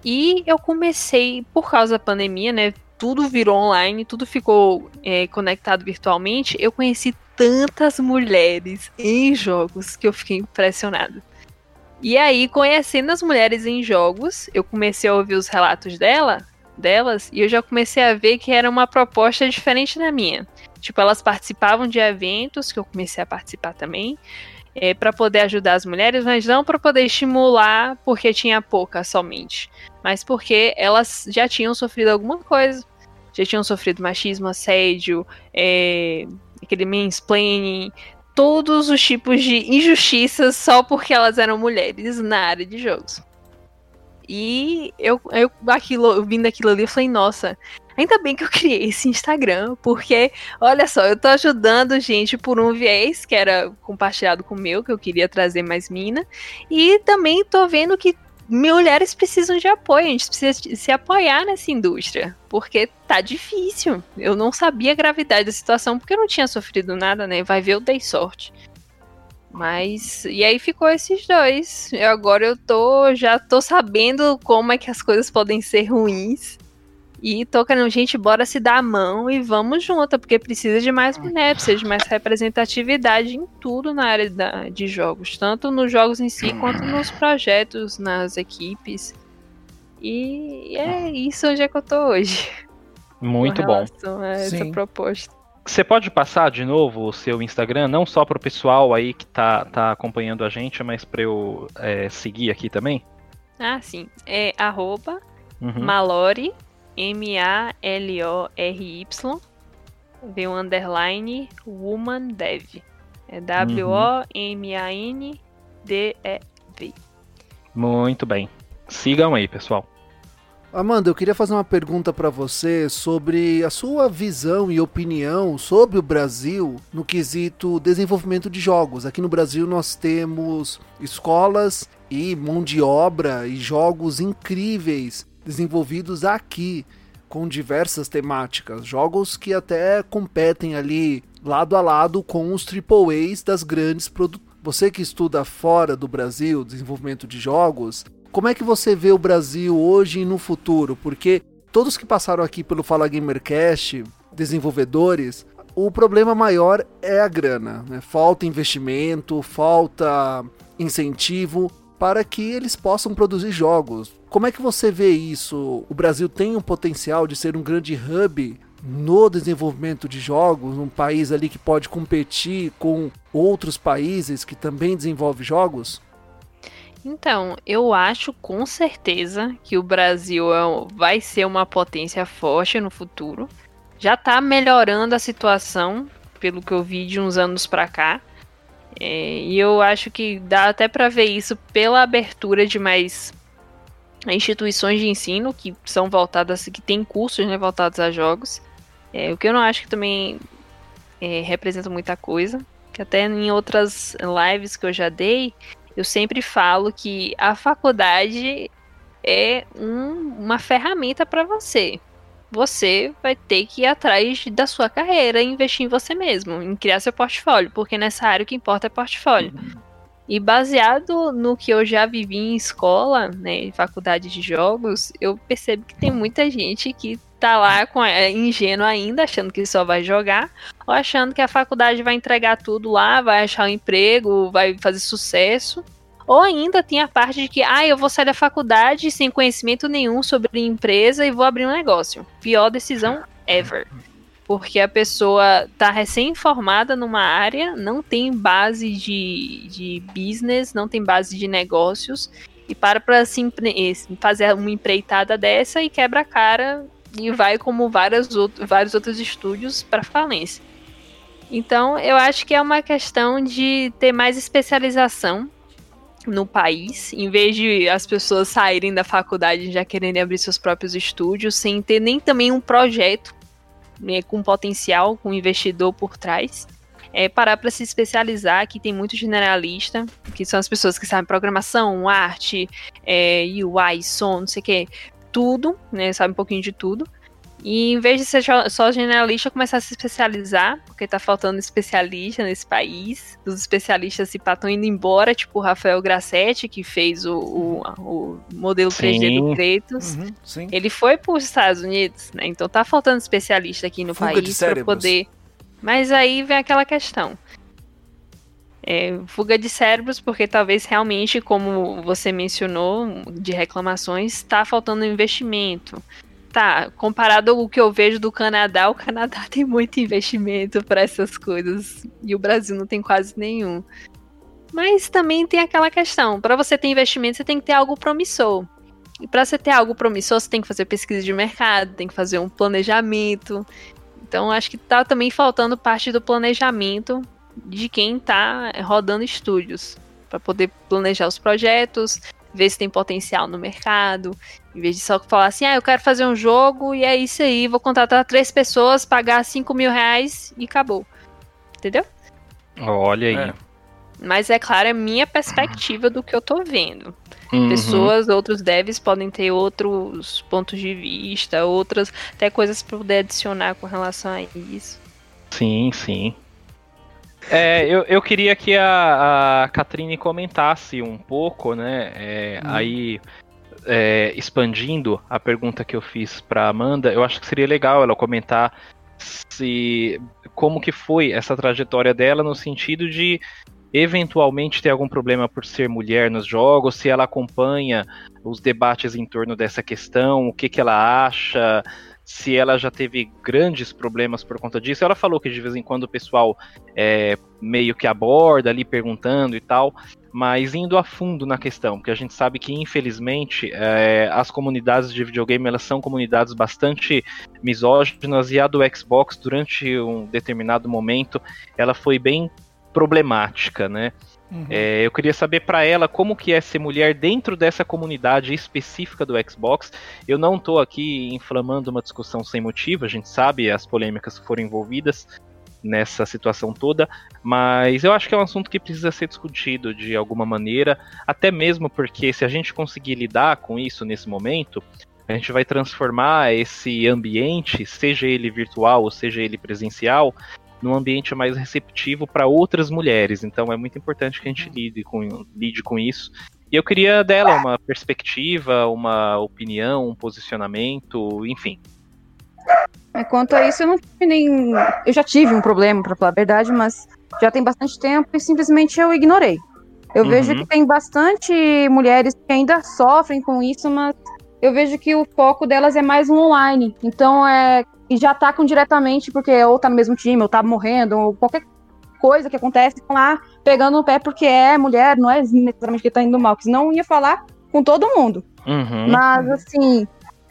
[SPEAKER 4] e eu comecei, por causa da pandemia, né? tudo virou online, tudo ficou é, conectado virtualmente, eu conheci tantas mulheres em jogos que eu fiquei impressionado. E aí, conhecendo as mulheres em jogos, eu comecei a ouvir os relatos dela, delas, e eu já comecei a ver que era uma proposta diferente da minha. Tipo, elas participavam de eventos, que eu comecei a participar também, é, para poder ajudar as mulheres, mas não para poder estimular porque tinha pouca somente, mas porque elas já tinham sofrido alguma coisa, já tinham sofrido machismo, assédio, é, aquele mansplaining, todos os tipos de injustiças só porque elas eram mulheres na área de jogos. E eu, eu aquilo, vindo aquilo ali, eu falei, nossa, ainda bem que eu criei esse Instagram, porque, olha só, eu tô ajudando gente por um viés que era compartilhado com o meu, que eu queria trazer mais mina, e também tô vendo que mulheres precisam de apoio, a gente precisa se apoiar nessa indústria, porque tá difícil. Eu não sabia a gravidade da situação porque eu não tinha sofrido nada, né? Vai ver, eu dei sorte. Mas e aí ficou esses dois. Eu agora eu tô já tô sabendo como é que as coisas podem ser ruins. E tô querendo, gente, bora se dar a mão e vamos junto, porque precisa de mais mulher, precisa de mais representatividade em tudo na área da, de jogos, tanto nos jogos em si quanto nos projetos, nas equipes. E é isso onde é que eu tô hoje.
[SPEAKER 3] Muito bom.
[SPEAKER 4] essa Sim. proposta.
[SPEAKER 3] Você pode passar de novo o seu Instagram, não só para o pessoal aí que tá, tá acompanhando a gente, mas para eu é, seguir aqui também?
[SPEAKER 4] Ah, sim. É arroba uhum. Malori M-A-L-O-R-Y, vem o underline Woman Dev. É W-O-M-A-N-D-E-V.
[SPEAKER 3] Muito bem. Sigam aí, pessoal.
[SPEAKER 1] Amanda, eu queria fazer uma pergunta para você sobre a sua visão e opinião sobre o Brasil no quesito desenvolvimento de jogos. Aqui no Brasil nós temos escolas e mão de obra e jogos incríveis desenvolvidos aqui com diversas temáticas, jogos que até competem ali lado a lado com os AAAs das grandes produtoras. Você que estuda fora do Brasil, desenvolvimento de jogos, como é que você vê o Brasil hoje e no futuro? Porque todos que passaram aqui pelo Fala Gamercast, desenvolvedores, o problema maior é a grana. Né? Falta investimento, falta incentivo para que eles possam produzir jogos. Como é que você vê isso? O Brasil tem um potencial de ser um grande hub no desenvolvimento de jogos, um país ali que pode competir com outros países que também desenvolvem jogos?
[SPEAKER 4] Então, eu acho com certeza que o Brasil é vai ser uma potência forte no futuro. já tá melhorando a situação, pelo que eu vi de uns anos para cá. É, e eu acho que dá até para ver isso pela abertura de mais instituições de ensino que são voltadas, que têm cursos né, voltados a jogos. É, o que eu não acho que também é, representa muita coisa. Que até em outras lives que eu já dei, eu sempre falo que a faculdade é um, uma ferramenta para você. Você vai ter que ir atrás da sua carreira e investir em você mesmo, em criar seu portfólio, porque nessa área o que importa é portfólio. E baseado no que eu já vivi em escola, né, em faculdade de jogos, eu percebo que tem muita gente que tá lá com é, ingênuo ainda, achando que só vai jogar, ou achando que a faculdade vai entregar tudo lá, vai achar um emprego, vai fazer sucesso. Ou ainda tem a parte de que, ah, eu vou sair da faculdade sem conhecimento nenhum sobre empresa e vou abrir um negócio. Pior decisão ever. Porque a pessoa tá recém-formada numa área, não tem base de, de business, não tem base de negócios, e para para se fazer uma empreitada dessa e quebra a cara e vai como várias outro, vários outros estúdios para falência. Então, eu acho que é uma questão de ter mais especialização no país, em vez de as pessoas saírem da faculdade já quererem abrir seus próprios estúdios, sem ter nem também um projeto né, com potencial, com investidor por trás. É parar para se especializar, que tem muito generalista, que são as pessoas que sabem programação, arte, é, UI, som, não sei o que, tudo, né? Sabe um pouquinho de tudo. E em vez de ser só generalista, começar a se especializar, porque tá faltando especialista nesse país. Os especialistas se estão indo embora, tipo o Rafael Grassetti, que fez o, o, o modelo 3D sim. do Kratos. Uhum, ele foi para os Estados Unidos, né? Então tá faltando especialista aqui no Fuga país para poder. Mas aí vem aquela questão. É, fuga de cérebros, porque talvez realmente, como você mencionou, de reclamações, está faltando investimento. Tá, comparado ao que eu vejo do Canadá, o Canadá tem muito investimento para essas coisas e o Brasil não tem quase nenhum. Mas também tem aquela questão, para você ter investimento, você tem que ter algo promissor. E para você ter algo promissor, você tem que fazer pesquisa de mercado, tem que fazer um planejamento. Então, acho que tá também faltando parte do planejamento de quem está rodando estúdios para poder planejar os projetos, ver se tem potencial no mercado, em vez de só falar assim, ah, eu quero fazer um jogo e é isso aí, vou contratar três pessoas, pagar cinco mil reais e acabou. Entendeu?
[SPEAKER 3] Olha aí. É.
[SPEAKER 4] Mas é claro, é minha perspectiva do que eu tô vendo. Uhum. Pessoas, outros devs podem ter outros pontos de vista, outras até coisas para poder adicionar com relação a isso.
[SPEAKER 3] Sim, sim. É, eu, eu queria que a, a Catrine comentasse um pouco, né? É, hum. Aí, é, expandindo a pergunta que eu fiz para Amanda, eu acho que seria legal ela comentar se como que foi essa trajetória dela no sentido de eventualmente ter algum problema por ser mulher nos jogos, se ela acompanha os debates em torno dessa questão, o que, que ela acha, se ela já teve grandes problemas por conta disso. Ela falou que de vez em quando o pessoal é, meio que aborda ali perguntando e tal, mas indo a fundo na questão, porque a gente sabe que infelizmente é, as comunidades de videogame elas são comunidades bastante misóginas e a do Xbox durante um determinado momento ela foi bem problemática, né? Uhum. É, eu queria saber para ela como que é ser mulher dentro dessa comunidade específica do Xbox. Eu não estou aqui inflamando uma discussão sem motivo, a gente sabe as polêmicas que foram envolvidas nessa situação toda, mas eu acho que é um assunto que precisa ser discutido de alguma maneira, até mesmo porque se a gente conseguir lidar com isso nesse momento, a gente vai transformar esse ambiente, seja ele virtual ou seja ele presencial, num ambiente mais receptivo para outras mulheres. Então é muito importante que a gente lide com, lide com isso. E eu queria dela uma perspectiva, uma opinião, um posicionamento, enfim.
[SPEAKER 2] É, quanto a isso, eu não tive nem. Eu já tive um problema, para falar a verdade, mas já tem bastante tempo e simplesmente eu ignorei. Eu uhum. vejo que tem bastante mulheres que ainda sofrem com isso, mas eu vejo que o foco delas é mais no online. Então é e já atacam diretamente porque ou tá no mesmo time, ou tá morrendo, ou qualquer coisa que acontece, estão lá pegando no pé porque é mulher, não é necessariamente que tá indo mal, que senão ia falar com todo mundo. Uhum. Mas assim,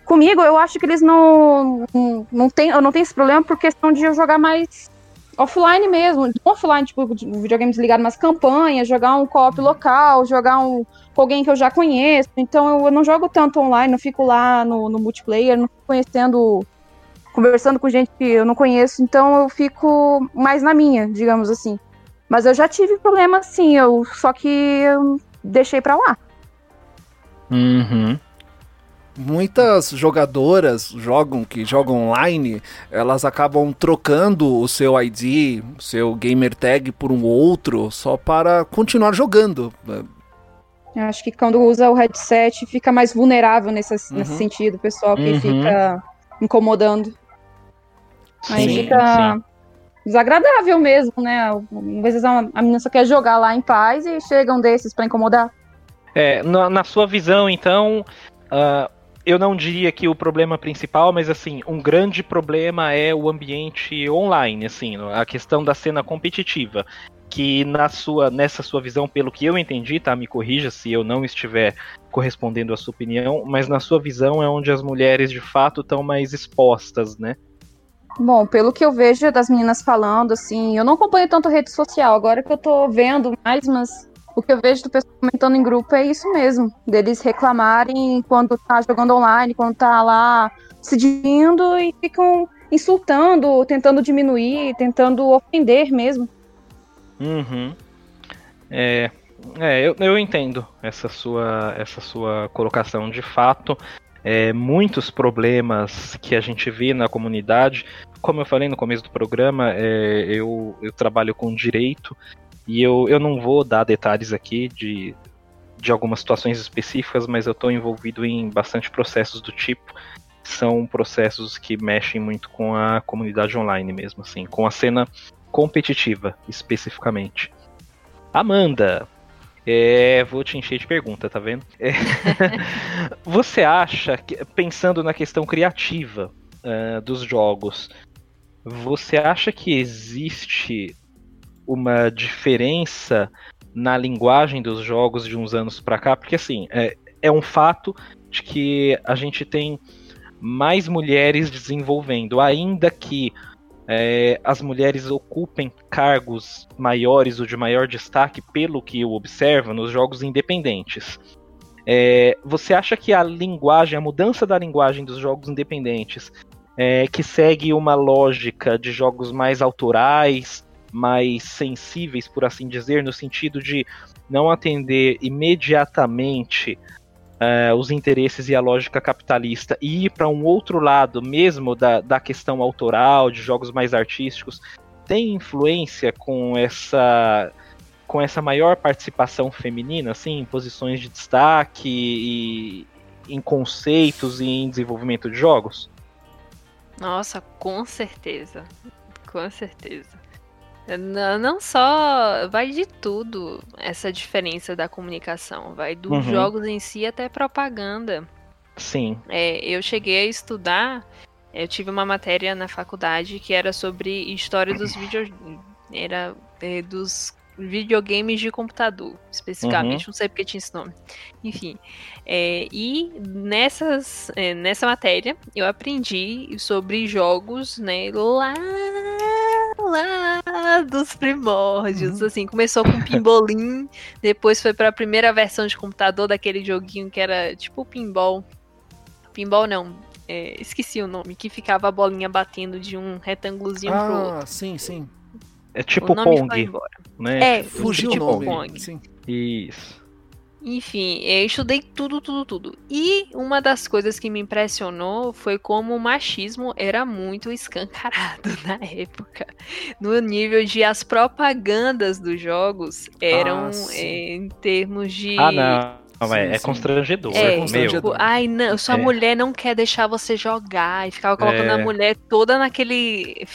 [SPEAKER 2] comigo, eu acho que eles não, não, não tem, eu não tenho esse problema por questão de eu jogar mais offline mesmo, offline, tipo, videogame desligado, mas campanha, jogar um co-op local, jogar um com alguém que eu já conheço. Então eu, eu não jogo tanto online, não fico lá no, no, multiplayer, não fico conhecendo, conversando com gente que eu não conheço, então eu fico mais na minha, digamos assim. Mas eu já tive problema sim, eu só que eu deixei pra lá.
[SPEAKER 3] Uhum
[SPEAKER 1] muitas jogadoras jogam que jogam online, elas acabam trocando o seu ID, o seu gamer tag por um outro só para continuar jogando.
[SPEAKER 2] Eu acho que quando usa o headset fica mais vulnerável nesse, uhum. nesse sentido, o pessoal que uhum. fica incomodando. Aí sim, fica sim. desagradável mesmo, né? Às vezes a menina só quer jogar lá em paz e chegam desses para incomodar.
[SPEAKER 3] É, na, na, sua visão, então, uh, eu não diria que o problema principal, mas assim, um grande problema é o ambiente online, assim, a questão da cena competitiva, que na sua, nessa sua visão, pelo que eu entendi, tá, me corrija se eu não estiver correspondendo à sua opinião, mas na sua visão é onde as mulheres de fato estão mais expostas, né?
[SPEAKER 2] Bom, pelo que eu vejo das meninas falando, assim, eu não acompanho tanto rede social, agora que eu tô vendo mais, mas o que eu vejo do pessoal comentando em grupo é isso mesmo, deles reclamarem quando tá jogando online, quando tá lá se dividindo e ficam insultando, tentando diminuir, tentando ofender mesmo.
[SPEAKER 3] Uhum. É, é eu, eu entendo essa sua, essa sua colocação. De fato, é, muitos problemas que a gente vê na comunidade, como eu falei no começo do programa, é, eu, eu trabalho com direito e eu, eu não vou dar detalhes aqui de, de algumas situações específicas, mas eu estou envolvido em bastante processos do tipo. São processos que mexem muito com a comunidade online mesmo, assim, com a cena competitiva, especificamente. Amanda, é, vou te encher de pergunta, tá vendo? É, você acha que, pensando na questão criativa uh, dos jogos, você acha que existe uma diferença na linguagem dos jogos de uns anos para cá, porque assim, é, é um fato de que a gente tem mais mulheres desenvolvendo, ainda que é, as mulheres ocupem cargos maiores ou de maior destaque, pelo que eu observo, nos jogos independentes. É, você acha que a linguagem, a mudança da linguagem dos jogos independentes, é, que segue uma lógica de jogos mais autorais, mais sensíveis, por assim dizer, no sentido de não atender imediatamente uh, os interesses e a lógica capitalista e ir para um outro lado mesmo da, da questão autoral, de jogos mais artísticos, tem influência com essa com essa maior participação feminina, assim, em posições de destaque e em conceitos e em desenvolvimento de jogos?
[SPEAKER 4] Nossa, com certeza. Com certeza. Não, não só. Vai de tudo essa diferença da comunicação. Vai dos uhum. jogos em si até propaganda.
[SPEAKER 3] Sim.
[SPEAKER 4] É, eu cheguei a estudar. Eu tive uma matéria na faculdade que era sobre história dos vídeos. Era é, dos videogames de computador, especificamente, uhum. não sei porque tinha esse nome. Enfim, é, e nessas, é, nessa matéria eu aprendi sobre jogos, né, lá lá dos primórdios, uhum. assim, começou com Pimbolim, depois foi para a primeira versão de computador daquele joguinho que era tipo pinball. Pinball não, é, esqueci o nome, que ficava a bolinha batendo de um retângulozinho ah, pro outro.
[SPEAKER 1] Ah, sim, sim.
[SPEAKER 3] É tipo Pong,
[SPEAKER 4] né? É, fugiu tipo o nome. Pong.
[SPEAKER 3] Sim. Isso.
[SPEAKER 4] Enfim, eu estudei tudo, tudo, tudo. E uma das coisas que me impressionou foi como o machismo era muito escancarado na época. No nível de as propagandas dos jogos eram ah, é, em termos de.
[SPEAKER 3] Ah, não. Não, é, é constrangedor. É, é constrangedor.
[SPEAKER 4] Tipo, ai, não, sua é. mulher não quer deixar você jogar. E ficava colocando é. a mulher toda naquele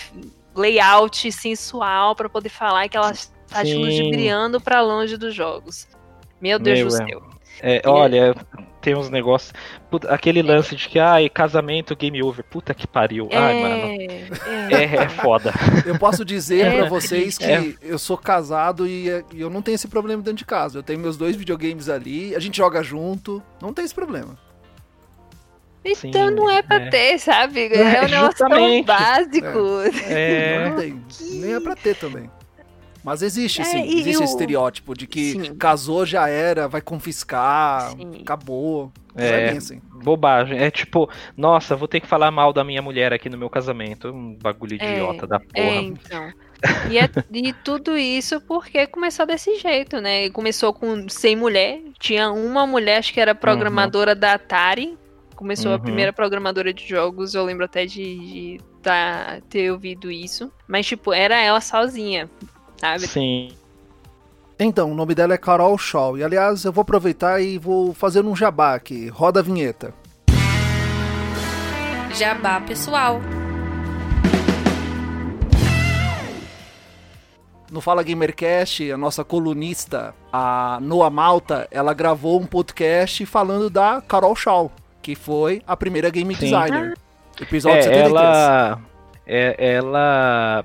[SPEAKER 4] layout sensual para poder falar que ela está te ludibriando para longe dos jogos. Meu Deus Meu, do
[SPEAKER 3] céu. É, olha, tem uns negócios. Puta, aquele lance de que, ai, casamento, game over. Puta que pariu. É, ai, mano. É, é, é foda.
[SPEAKER 1] Eu posso dizer é, para vocês que é. eu sou casado e, e eu não tenho esse problema dentro de casa. Eu tenho meus dois videogames ali, a gente joga junto, não tem esse problema.
[SPEAKER 4] Então
[SPEAKER 3] Sim,
[SPEAKER 4] não é pra
[SPEAKER 3] é.
[SPEAKER 4] ter, sabe?
[SPEAKER 3] É,
[SPEAKER 4] É um negócio tão básico.
[SPEAKER 3] É,
[SPEAKER 1] Não tem. Nem é pra ter também. Mas existe,
[SPEAKER 4] É,
[SPEAKER 1] sim. Existe
[SPEAKER 4] o-
[SPEAKER 1] estereótipo de que
[SPEAKER 4] Sim.
[SPEAKER 1] casou já era, vai confiscar,
[SPEAKER 4] Sim.
[SPEAKER 1] acabou.
[SPEAKER 3] É.
[SPEAKER 1] é bem assim.
[SPEAKER 3] bobagem. É tipo, nossa, vou ter que falar mal da minha mulher aqui no meu casamento. Um bagulho
[SPEAKER 4] É,
[SPEAKER 3] idiota da
[SPEAKER 4] É,
[SPEAKER 3] porra.
[SPEAKER 4] então. E, é- e tudo isso porque começou desse jeito, né? Começou com sem mulher. Tinha uma mulher, acho que era programadora da Atari. Começou a
[SPEAKER 3] Uhum.
[SPEAKER 4] primeira programadora de jogos. Eu lembro até de, de tá, ter ouvido isso. Mas, tipo, era ela sozinha, sabe?
[SPEAKER 3] Sim.
[SPEAKER 1] Então, o nome dela é Carol Shaw. E aliás, eu vou aproveitar e vou fazer um jabá aqui. Roda a vinheta.
[SPEAKER 5] Jabá pessoal.
[SPEAKER 1] No Fala Gamercast, a nossa colunista, a Noa Malta, ela gravou um podcast falando da Carol Shaw, que foi a primeira game
[SPEAKER 3] Sim.
[SPEAKER 1] designer. Episódio
[SPEAKER 3] É,
[SPEAKER 1] 73.
[SPEAKER 3] ela. É, ela.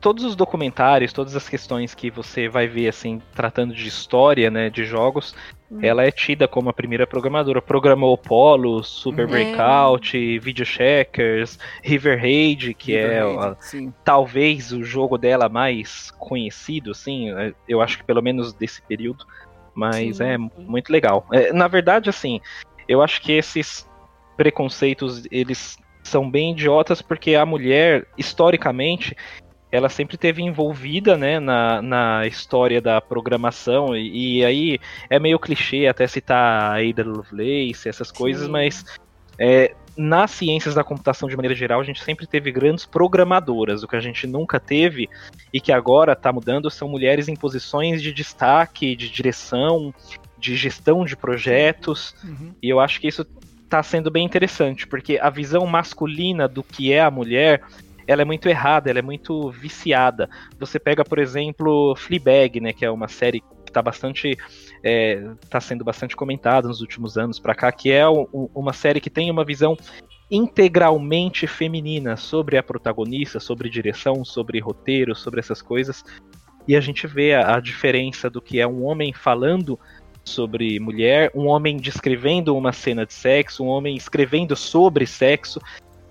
[SPEAKER 3] Todos os documentários, todas as questões que você vai ver, assim, tratando de história, né, de jogos,
[SPEAKER 4] Hum.
[SPEAKER 3] ela é tida como a primeira programadora. Programou Polo, Super
[SPEAKER 1] Uhum.
[SPEAKER 3] Breakout, Video Checkers, River Raid, que é a-
[SPEAKER 1] Sim.
[SPEAKER 3] talvez o jogo dela mais conhecido, assim, é, eu acho que pelo menos desse período, mas
[SPEAKER 4] Sim.
[SPEAKER 3] é muito legal. É, na verdade, assim, eu acho que esses preconceitos, eles são bem idiotas porque a mulher, historicamente, ela sempre teve envolvida, né, na, na história da programação, e, e aí é meio clichê até citar a Ada Lovelace, essas coisas,
[SPEAKER 4] Sim.
[SPEAKER 3] mas é, nas ciências da computação de maneira geral, a gente sempre teve grandes programadoras. O que a gente nunca teve e que agora está mudando são mulheres em posições de destaque, de direção, de gestão de projetos.
[SPEAKER 1] Uhum.
[SPEAKER 3] E eu acho que isso está sendo bem interessante, porque a visão masculina do que é a mulher, ela é muito errada, ela é muito viciada. Você pega, por exemplo, Fleabag, né, que é uma série que está bastante está sendo bastante comentada nos últimos anos para cá, que é um- uma série que tem uma visão integralmente feminina sobre a protagonista, sobre direção, sobre roteiro, sobre essas coisas. E a gente vê a, a diferença do que é um homem falando sobre mulher, um homem descrevendo uma cena de sexo, um homem escrevendo sobre sexo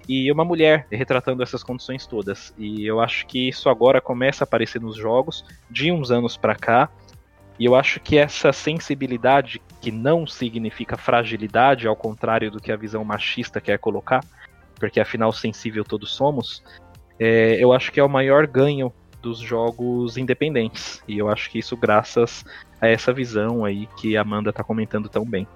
[SPEAKER 3] e uma mulher retratando essas condições todas. E eu acho que isso agora começa a aparecer nos jogos de uns anos para cá. E eu acho que essa sensibilidade, que não significa fragilidade, ao contrário do que a visão machista quer colocar, porque afinal sensível todos somos, é, eu acho que é o maior ganho dos jogos independentes. E eu acho que isso graças a essa visão aí que a Amanda tá comentando tão bem.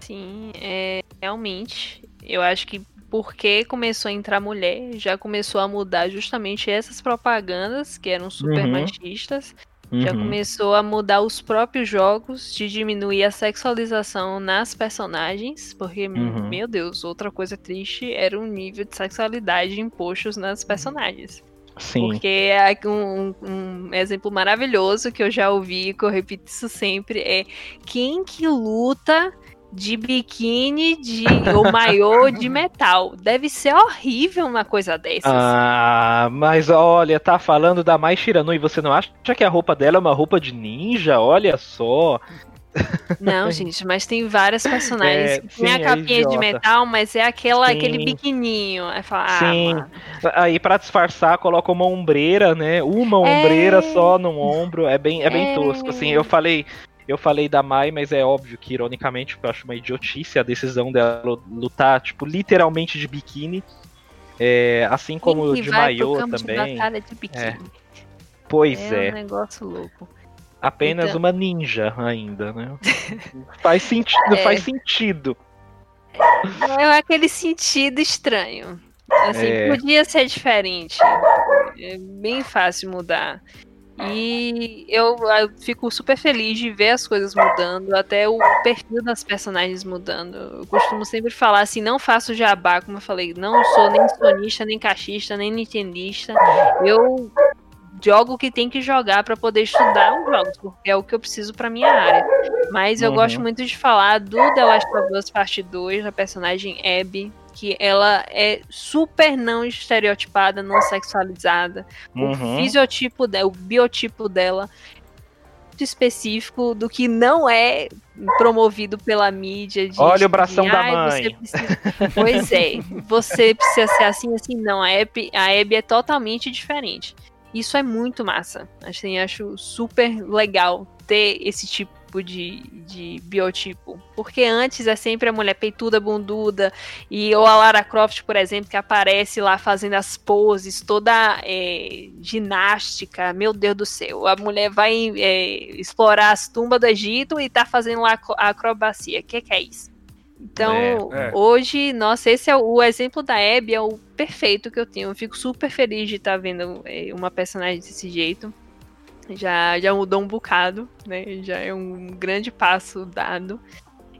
[SPEAKER 4] Sim, é, realmente. Eu acho que porque começou a entrar mulher, já começou a mudar justamente essas propagandas que eram super
[SPEAKER 3] Uhum.
[SPEAKER 4] machistas. Já
[SPEAKER 3] Uhum.
[SPEAKER 4] começou a mudar os próprios jogos, de diminuir a sexualização nas personagens, porque,
[SPEAKER 3] Uhum.
[SPEAKER 4] meu Deus, outra coisa triste era o nível de sexualidade impostos nas personagens.
[SPEAKER 3] Sim.
[SPEAKER 4] Porque é um, um exemplo maravilhoso que eu já ouvi, que eu repito isso sempre, é quem que luta de biquíni de, ou maiô de metal. Deve ser horrível uma coisa dessas.
[SPEAKER 3] Ah, mas olha, tá falando da Mai Shiranui, você não acha que a roupa dela é uma roupa de ninja? Olha só.
[SPEAKER 4] Não, gente, mas tem várias personagens
[SPEAKER 3] É,
[SPEAKER 4] que tem
[SPEAKER 3] sim,
[SPEAKER 4] a
[SPEAKER 3] é
[SPEAKER 4] capinha de
[SPEAKER 3] idiota.
[SPEAKER 4] metal, mas é aquela,
[SPEAKER 3] Sim.
[SPEAKER 4] aquele biquininho. Aí fala, ah,
[SPEAKER 3] Sim.
[SPEAKER 4] mano.
[SPEAKER 3] Aí pra disfarçar, coloca uma ombreira, né? Uma
[SPEAKER 4] É.
[SPEAKER 3] ombreira só no ombro. É bem, é bem
[SPEAKER 4] É.
[SPEAKER 3] tosco. Assim, eu falei. Eu falei da Mai, mas é óbvio que, ironicamente, eu acho uma idiotice a decisão dela lutar, tipo, literalmente de biquíni. É, assim como de maiô
[SPEAKER 4] campo de
[SPEAKER 3] também.
[SPEAKER 4] batalha de biquíni?
[SPEAKER 3] Pois
[SPEAKER 4] é,
[SPEAKER 3] é.
[SPEAKER 4] um negócio louco.
[SPEAKER 3] Apenas
[SPEAKER 4] Então-
[SPEAKER 3] uma ninja ainda, né? faz sentido,
[SPEAKER 4] É.
[SPEAKER 3] faz sentido.
[SPEAKER 4] É aquele sentido estranho. Assim,
[SPEAKER 3] É.
[SPEAKER 4] podia ser diferente. É bem fácil mudar. E eu, eu fico super feliz de ver as coisas mudando, até o perfil das personagens mudando. Eu costumo sempre falar assim, não faço jabá, como eu falei, não sou nem sonista, nem caixista, nem nintendista. Eu jogo o que tem que jogar pra poder estudar os jogos, porque é o que eu preciso pra minha área. Mas eu
[SPEAKER 3] Uhum.
[SPEAKER 4] gosto muito de falar do The Last of Us Parte 2, da personagem Abby, que ela é super não estereotipada, não sexualizada. O
[SPEAKER 3] Uhum.
[SPEAKER 4] fisiotipo dela, o biotipo dela muito específico do que não é promovido pela mídia. De,
[SPEAKER 3] Olha
[SPEAKER 4] tipo,
[SPEAKER 3] o bração
[SPEAKER 4] de,
[SPEAKER 3] da
[SPEAKER 4] "Ai,
[SPEAKER 3] mãe."
[SPEAKER 4] você precisa-" Pois é, você precisa ser assim, assim. Não, a Abby, a Abby é totalmente diferente. Isso é muito massa. Assim, acho super legal ter esse tipo de, de biotipo. Porque antes é sempre a mulher peituda, bunduda, e ou a Lara Croft, por exemplo, que aparece lá fazendo as poses, toda é, ginástica. Meu Deus do céu. A mulher vai é, explorar as tumbas do Egito e tá fazendo lá a acrobacia. O que, que é isso? Então,
[SPEAKER 1] É, é.
[SPEAKER 4] hoje, nossa, esse é o, o exemplo da Abby, é o perfeito que eu tenho. Eu fico super feliz de estar vendo é, uma personagem desse jeito. Já, já mudou um bocado, né? Já é um grande passo dado.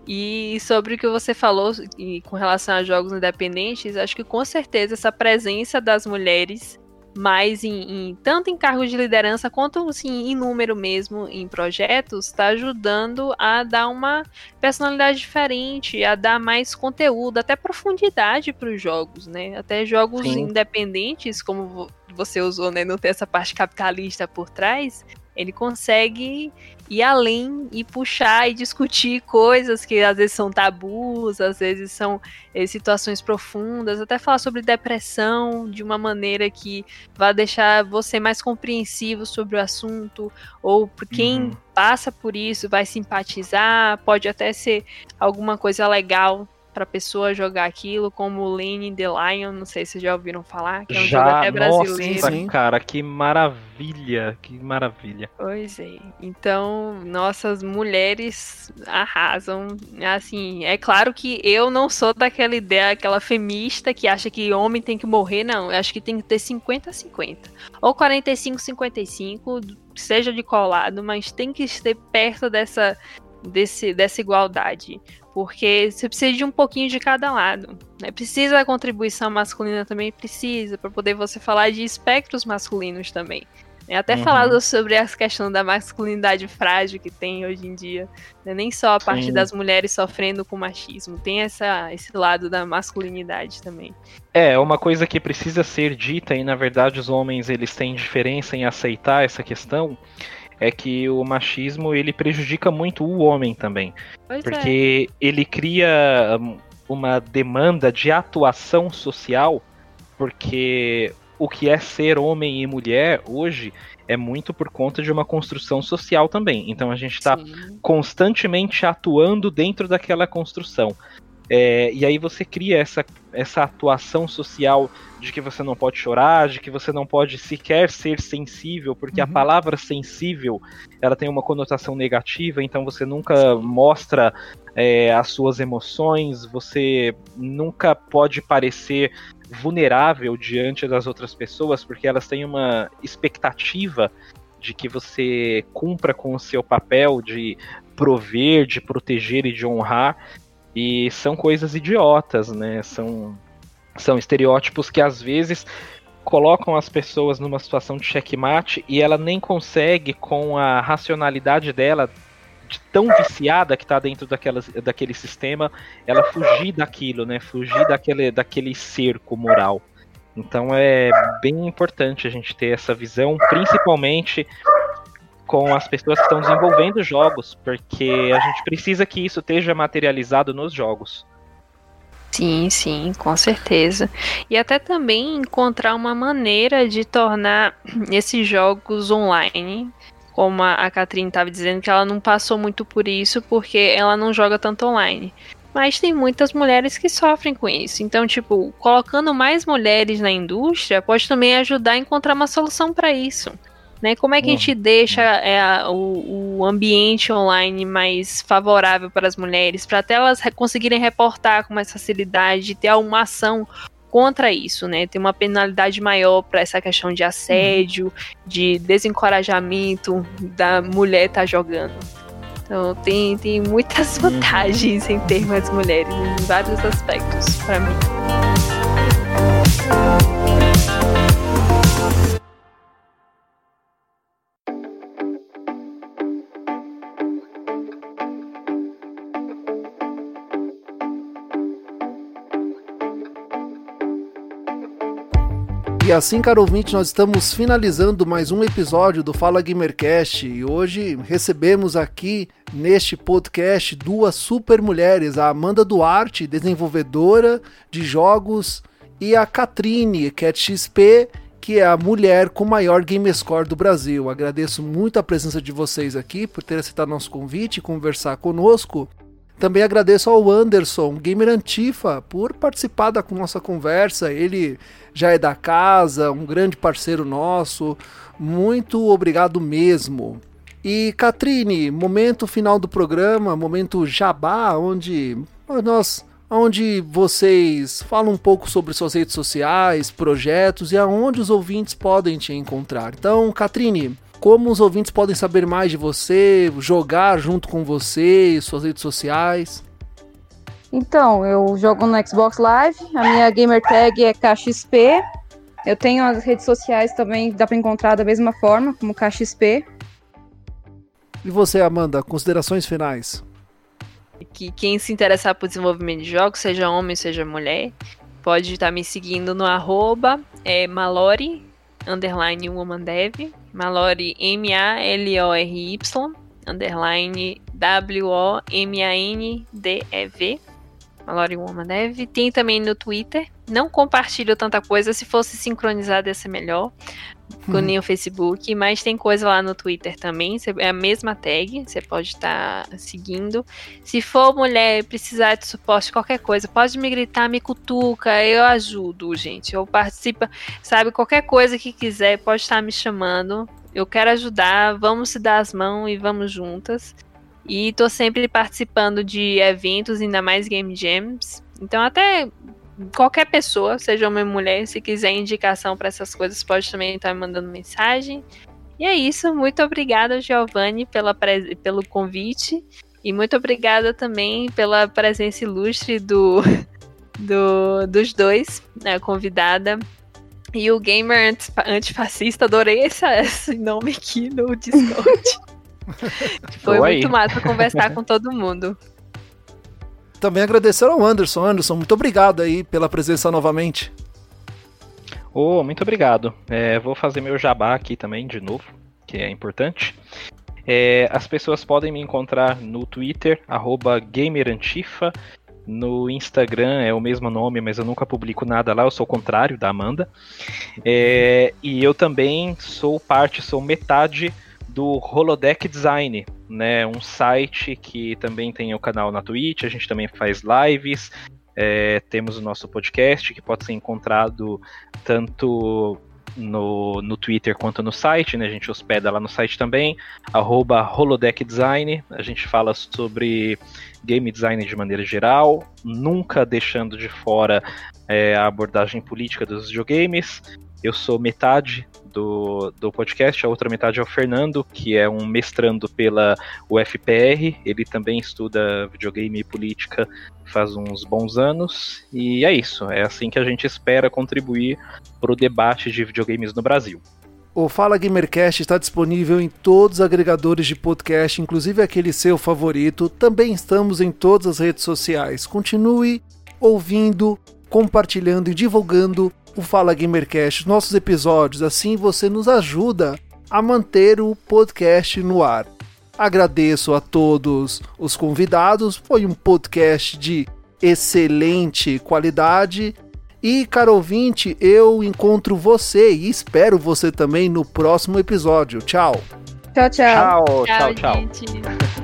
[SPEAKER 4] E sobre o que você falou e com relação a jogos independentes, acho que com certeza essa presença das mulheres mais em, em- tanto em cargos de liderança quanto assim, em número mesmo em projetos, está ajudando a dar uma personalidade diferente, a dar mais conteúdo, até profundidade para os jogos, né? Até jogos
[SPEAKER 3] Sim.
[SPEAKER 4] independentes, como vo- você usou, né? Não ter essa parte capitalista por trás, ele consegue ir além e puxar e discutir coisas que às vezes são tabus, às vezes são eh, situações profundas, até falar sobre depressão de uma maneira que vai deixar você mais compreensivo sobre o assunto, ou por quem
[SPEAKER 1] Uhum.
[SPEAKER 4] passa por isso vai simpatizar, pode até ser alguma coisa legal pra pessoa jogar aquilo, como o Lane the Lion, não sei se vocês já ouviram falar, que é um jogo
[SPEAKER 3] Já,
[SPEAKER 4] até brasileiro.
[SPEAKER 3] nossa,
[SPEAKER 1] Sim.
[SPEAKER 3] cara, que maravilha, que maravilha.
[SPEAKER 4] Pois é. Então, nossas mulheres arrasam. Assim, é claro que eu não sou daquela ideia, aquela femista que acha que homem tem que morrer, não. Eu acho que tem que ter 50-50. Ou 45-55, seja de qual lado, mas tem que ter perto dessa, desse, dessa igualdade. Porque você precisa de um pouquinho de cada lado. Né? Precisa da contribuição masculina também, precisa, para poder você falar de espectros masculinos também. né? Até
[SPEAKER 3] Uhum.
[SPEAKER 4] falado sobre essa questão da masculinidade frágil que tem hoje em dia. né? Nem só a parte
[SPEAKER 3] Sim.
[SPEAKER 4] das mulheres sofrendo com machismo, tem essa, esse lado da masculinidade também.
[SPEAKER 3] É, uma coisa que precisa ser dita, e na verdade os homens eles têm diferença em aceitar essa questão, é que o machismo ele prejudica muito o homem também.
[SPEAKER 4] Pois é.
[SPEAKER 3] Porque ele cria hum, uma demanda de atuação social, porque o que é ser homem e mulher hoje é muito por conta de uma construção social também. Então a gente está constantemente atuando dentro daquela construção. É, e aí você cria essa, essa atuação social de que você não pode chorar, de que você não pode sequer ser sensível, porque a
[SPEAKER 1] Uhum.
[SPEAKER 3] palavra sensível ela tem uma conotação negativa, então você nunca mostra é, as suas emoções, você nunca pode parecer vulnerável diante das outras pessoas, porque elas têm uma expectativa de que você cumpra com o seu papel de prover, de proteger e de honrar. E são coisas idiotas, né? São, são estereótipos que às vezes colocam as pessoas numa situação de checkmate e ela nem consegue, com a racionalidade dela, de tão viciada que está dentro daquelas, daquele sistema, ela fugir daquilo, né? Fugir daquele, daquele cerco moral. Então é bem importante a gente ter essa visão, principalmente com as pessoas que estão desenvolvendo jogos, porque a gente precisa que isso esteja materializado nos jogos.
[SPEAKER 4] Sim, sim, com certeza. E até também encontrar uma maneira de tornar esses jogos online, como a, Catherine estava dizendo, que ela não passou muito por isso porque ela não joga tanto online. Mas tem muitas mulheres que sofrem com isso. Então, tipo, colocando mais mulheres na indústria pode também ajudar a encontrar uma solução para isso. Né? Como é que a gente deixa é, o, o ambiente online mais favorável para as mulheres, para até elas re- conseguirem reportar com mais facilidade, ter alguma ação contra isso, né? Ter uma penalidade maior para essa questão de assédio, de desencorajamento da mulher estar jogando. Então tem, tem muitas vantagens em ter mais mulheres em vários aspectos para mim.
[SPEAKER 1] E assim, caro ouvinte, nós estamos finalizando mais um episódio do Fala Gamercast e hoje recebemos aqui neste podcast duas super mulheres, a Amanda Duarte, desenvolvedora de jogos, e a Catrine, Cat XP, que é a mulher com maior game score do Brasil. Agradeço muito a presença de vocês aqui por ter aceitado nosso convite e conversar conosco. Também agradeço ao Anderson, gamer Antifa, por participar da nossa conversa. Ele já é da casa, um grande parceiro nosso. Muito obrigado mesmo. E Catrine, momento final do programa, momento jabá, onde nós onde vocês falam um pouco sobre suas redes sociais, projetos e aonde os ouvintes podem te encontrar. Então, Catrine, como os ouvintes podem saber mais de você, jogar junto com você, suas redes sociais?
[SPEAKER 2] Então, eu jogo no Xbox Live, a minha gamer tag é KXP. Eu tenho as redes sociais também, dá para encontrar da mesma forma, como KXP.
[SPEAKER 1] E você, Amanda, considerações finais?
[SPEAKER 4] Que quem se interessar por desenvolvimento de jogos, seja homem, seja mulher, pode estar me seguindo no arroba é, Malori, underline womandev, Malori M-A-L-O-R-Y, underline W-O-M-A-N-D-E-V, Malori Womandev. Tem também no Twitter, não compartilho tanta coisa, se fosse sincronizado ia ser melhor, com hum. o Facebook, mas tem coisa lá no Twitter também, é a mesma tag, você pode estar tá seguindo. Se for mulher precisar de suporte, qualquer coisa, pode me gritar, me cutuca, eu ajudo, gente. Eu participo, sabe, qualquer coisa que quiser, pode estar me chamando. Eu quero ajudar, vamos se dar as mãos e vamos juntas. E tô sempre participando de eventos, ainda mais game jams. Então até qualquer pessoa, seja homem ou mulher, se quiser indicação para essas coisas, pode também estar me mandando mensagem. E é isso. Muito obrigada, Giovanni, pela pelo convite. E muito obrigada também pela presença ilustre do, do dos dois, né, convidada. E o gamer antifascista, adorei esse, esse nome aqui no Discord. Foi Oi. muito massa conversar com todo mundo
[SPEAKER 1] também agradecer ao Anderson. Anderson, muito obrigado aí pela presença novamente.
[SPEAKER 3] Oh, muito obrigado. É, vou fazer meu jabá aqui também de novo, que é importante. É, as pessoas podem me encontrar no Twitter, gamerantifa. No Instagram é o mesmo nome, mas eu nunca publico nada lá, eu sou o contrário da Amanda. É, e eu também sou parte, sou metade do Holodeck Design, né? Um site que também tem o canal na Twitch, a gente também faz lives, é, temos o nosso podcast que pode ser encontrado tanto no, no Twitter quanto no site, né? A gente hospeda lá no site também, arroba Holodeck Design. A gente fala sobre game design de maneira geral, nunca deixando de fora é, a abordagem política dos videogames. Eu sou metade do, do podcast, a outra metade é o Fernando, que é um mestrando pela UFPR, ele também estuda videogame e política faz uns bons anos, e é isso, é assim que a gente espera contribuir para o debate de videogames no Brasil.
[SPEAKER 1] O Fala Gamercast está disponível em todos os agregadores de podcast, inclusive aquele seu favorito. Também estamos em todas as redes sociais. Continue ouvindo, compartilhando e divulgando o Fala Gamercast, nossos episódios, assim você nos ajuda a manter o podcast no ar. Agradeço a todos os convidados, foi um podcast de excelente qualidade. E, caro ouvinte, eu encontro você e espero você também no próximo episódio. Tchau.
[SPEAKER 2] Tchau, tchau.
[SPEAKER 3] Tchau, tchau, tchau.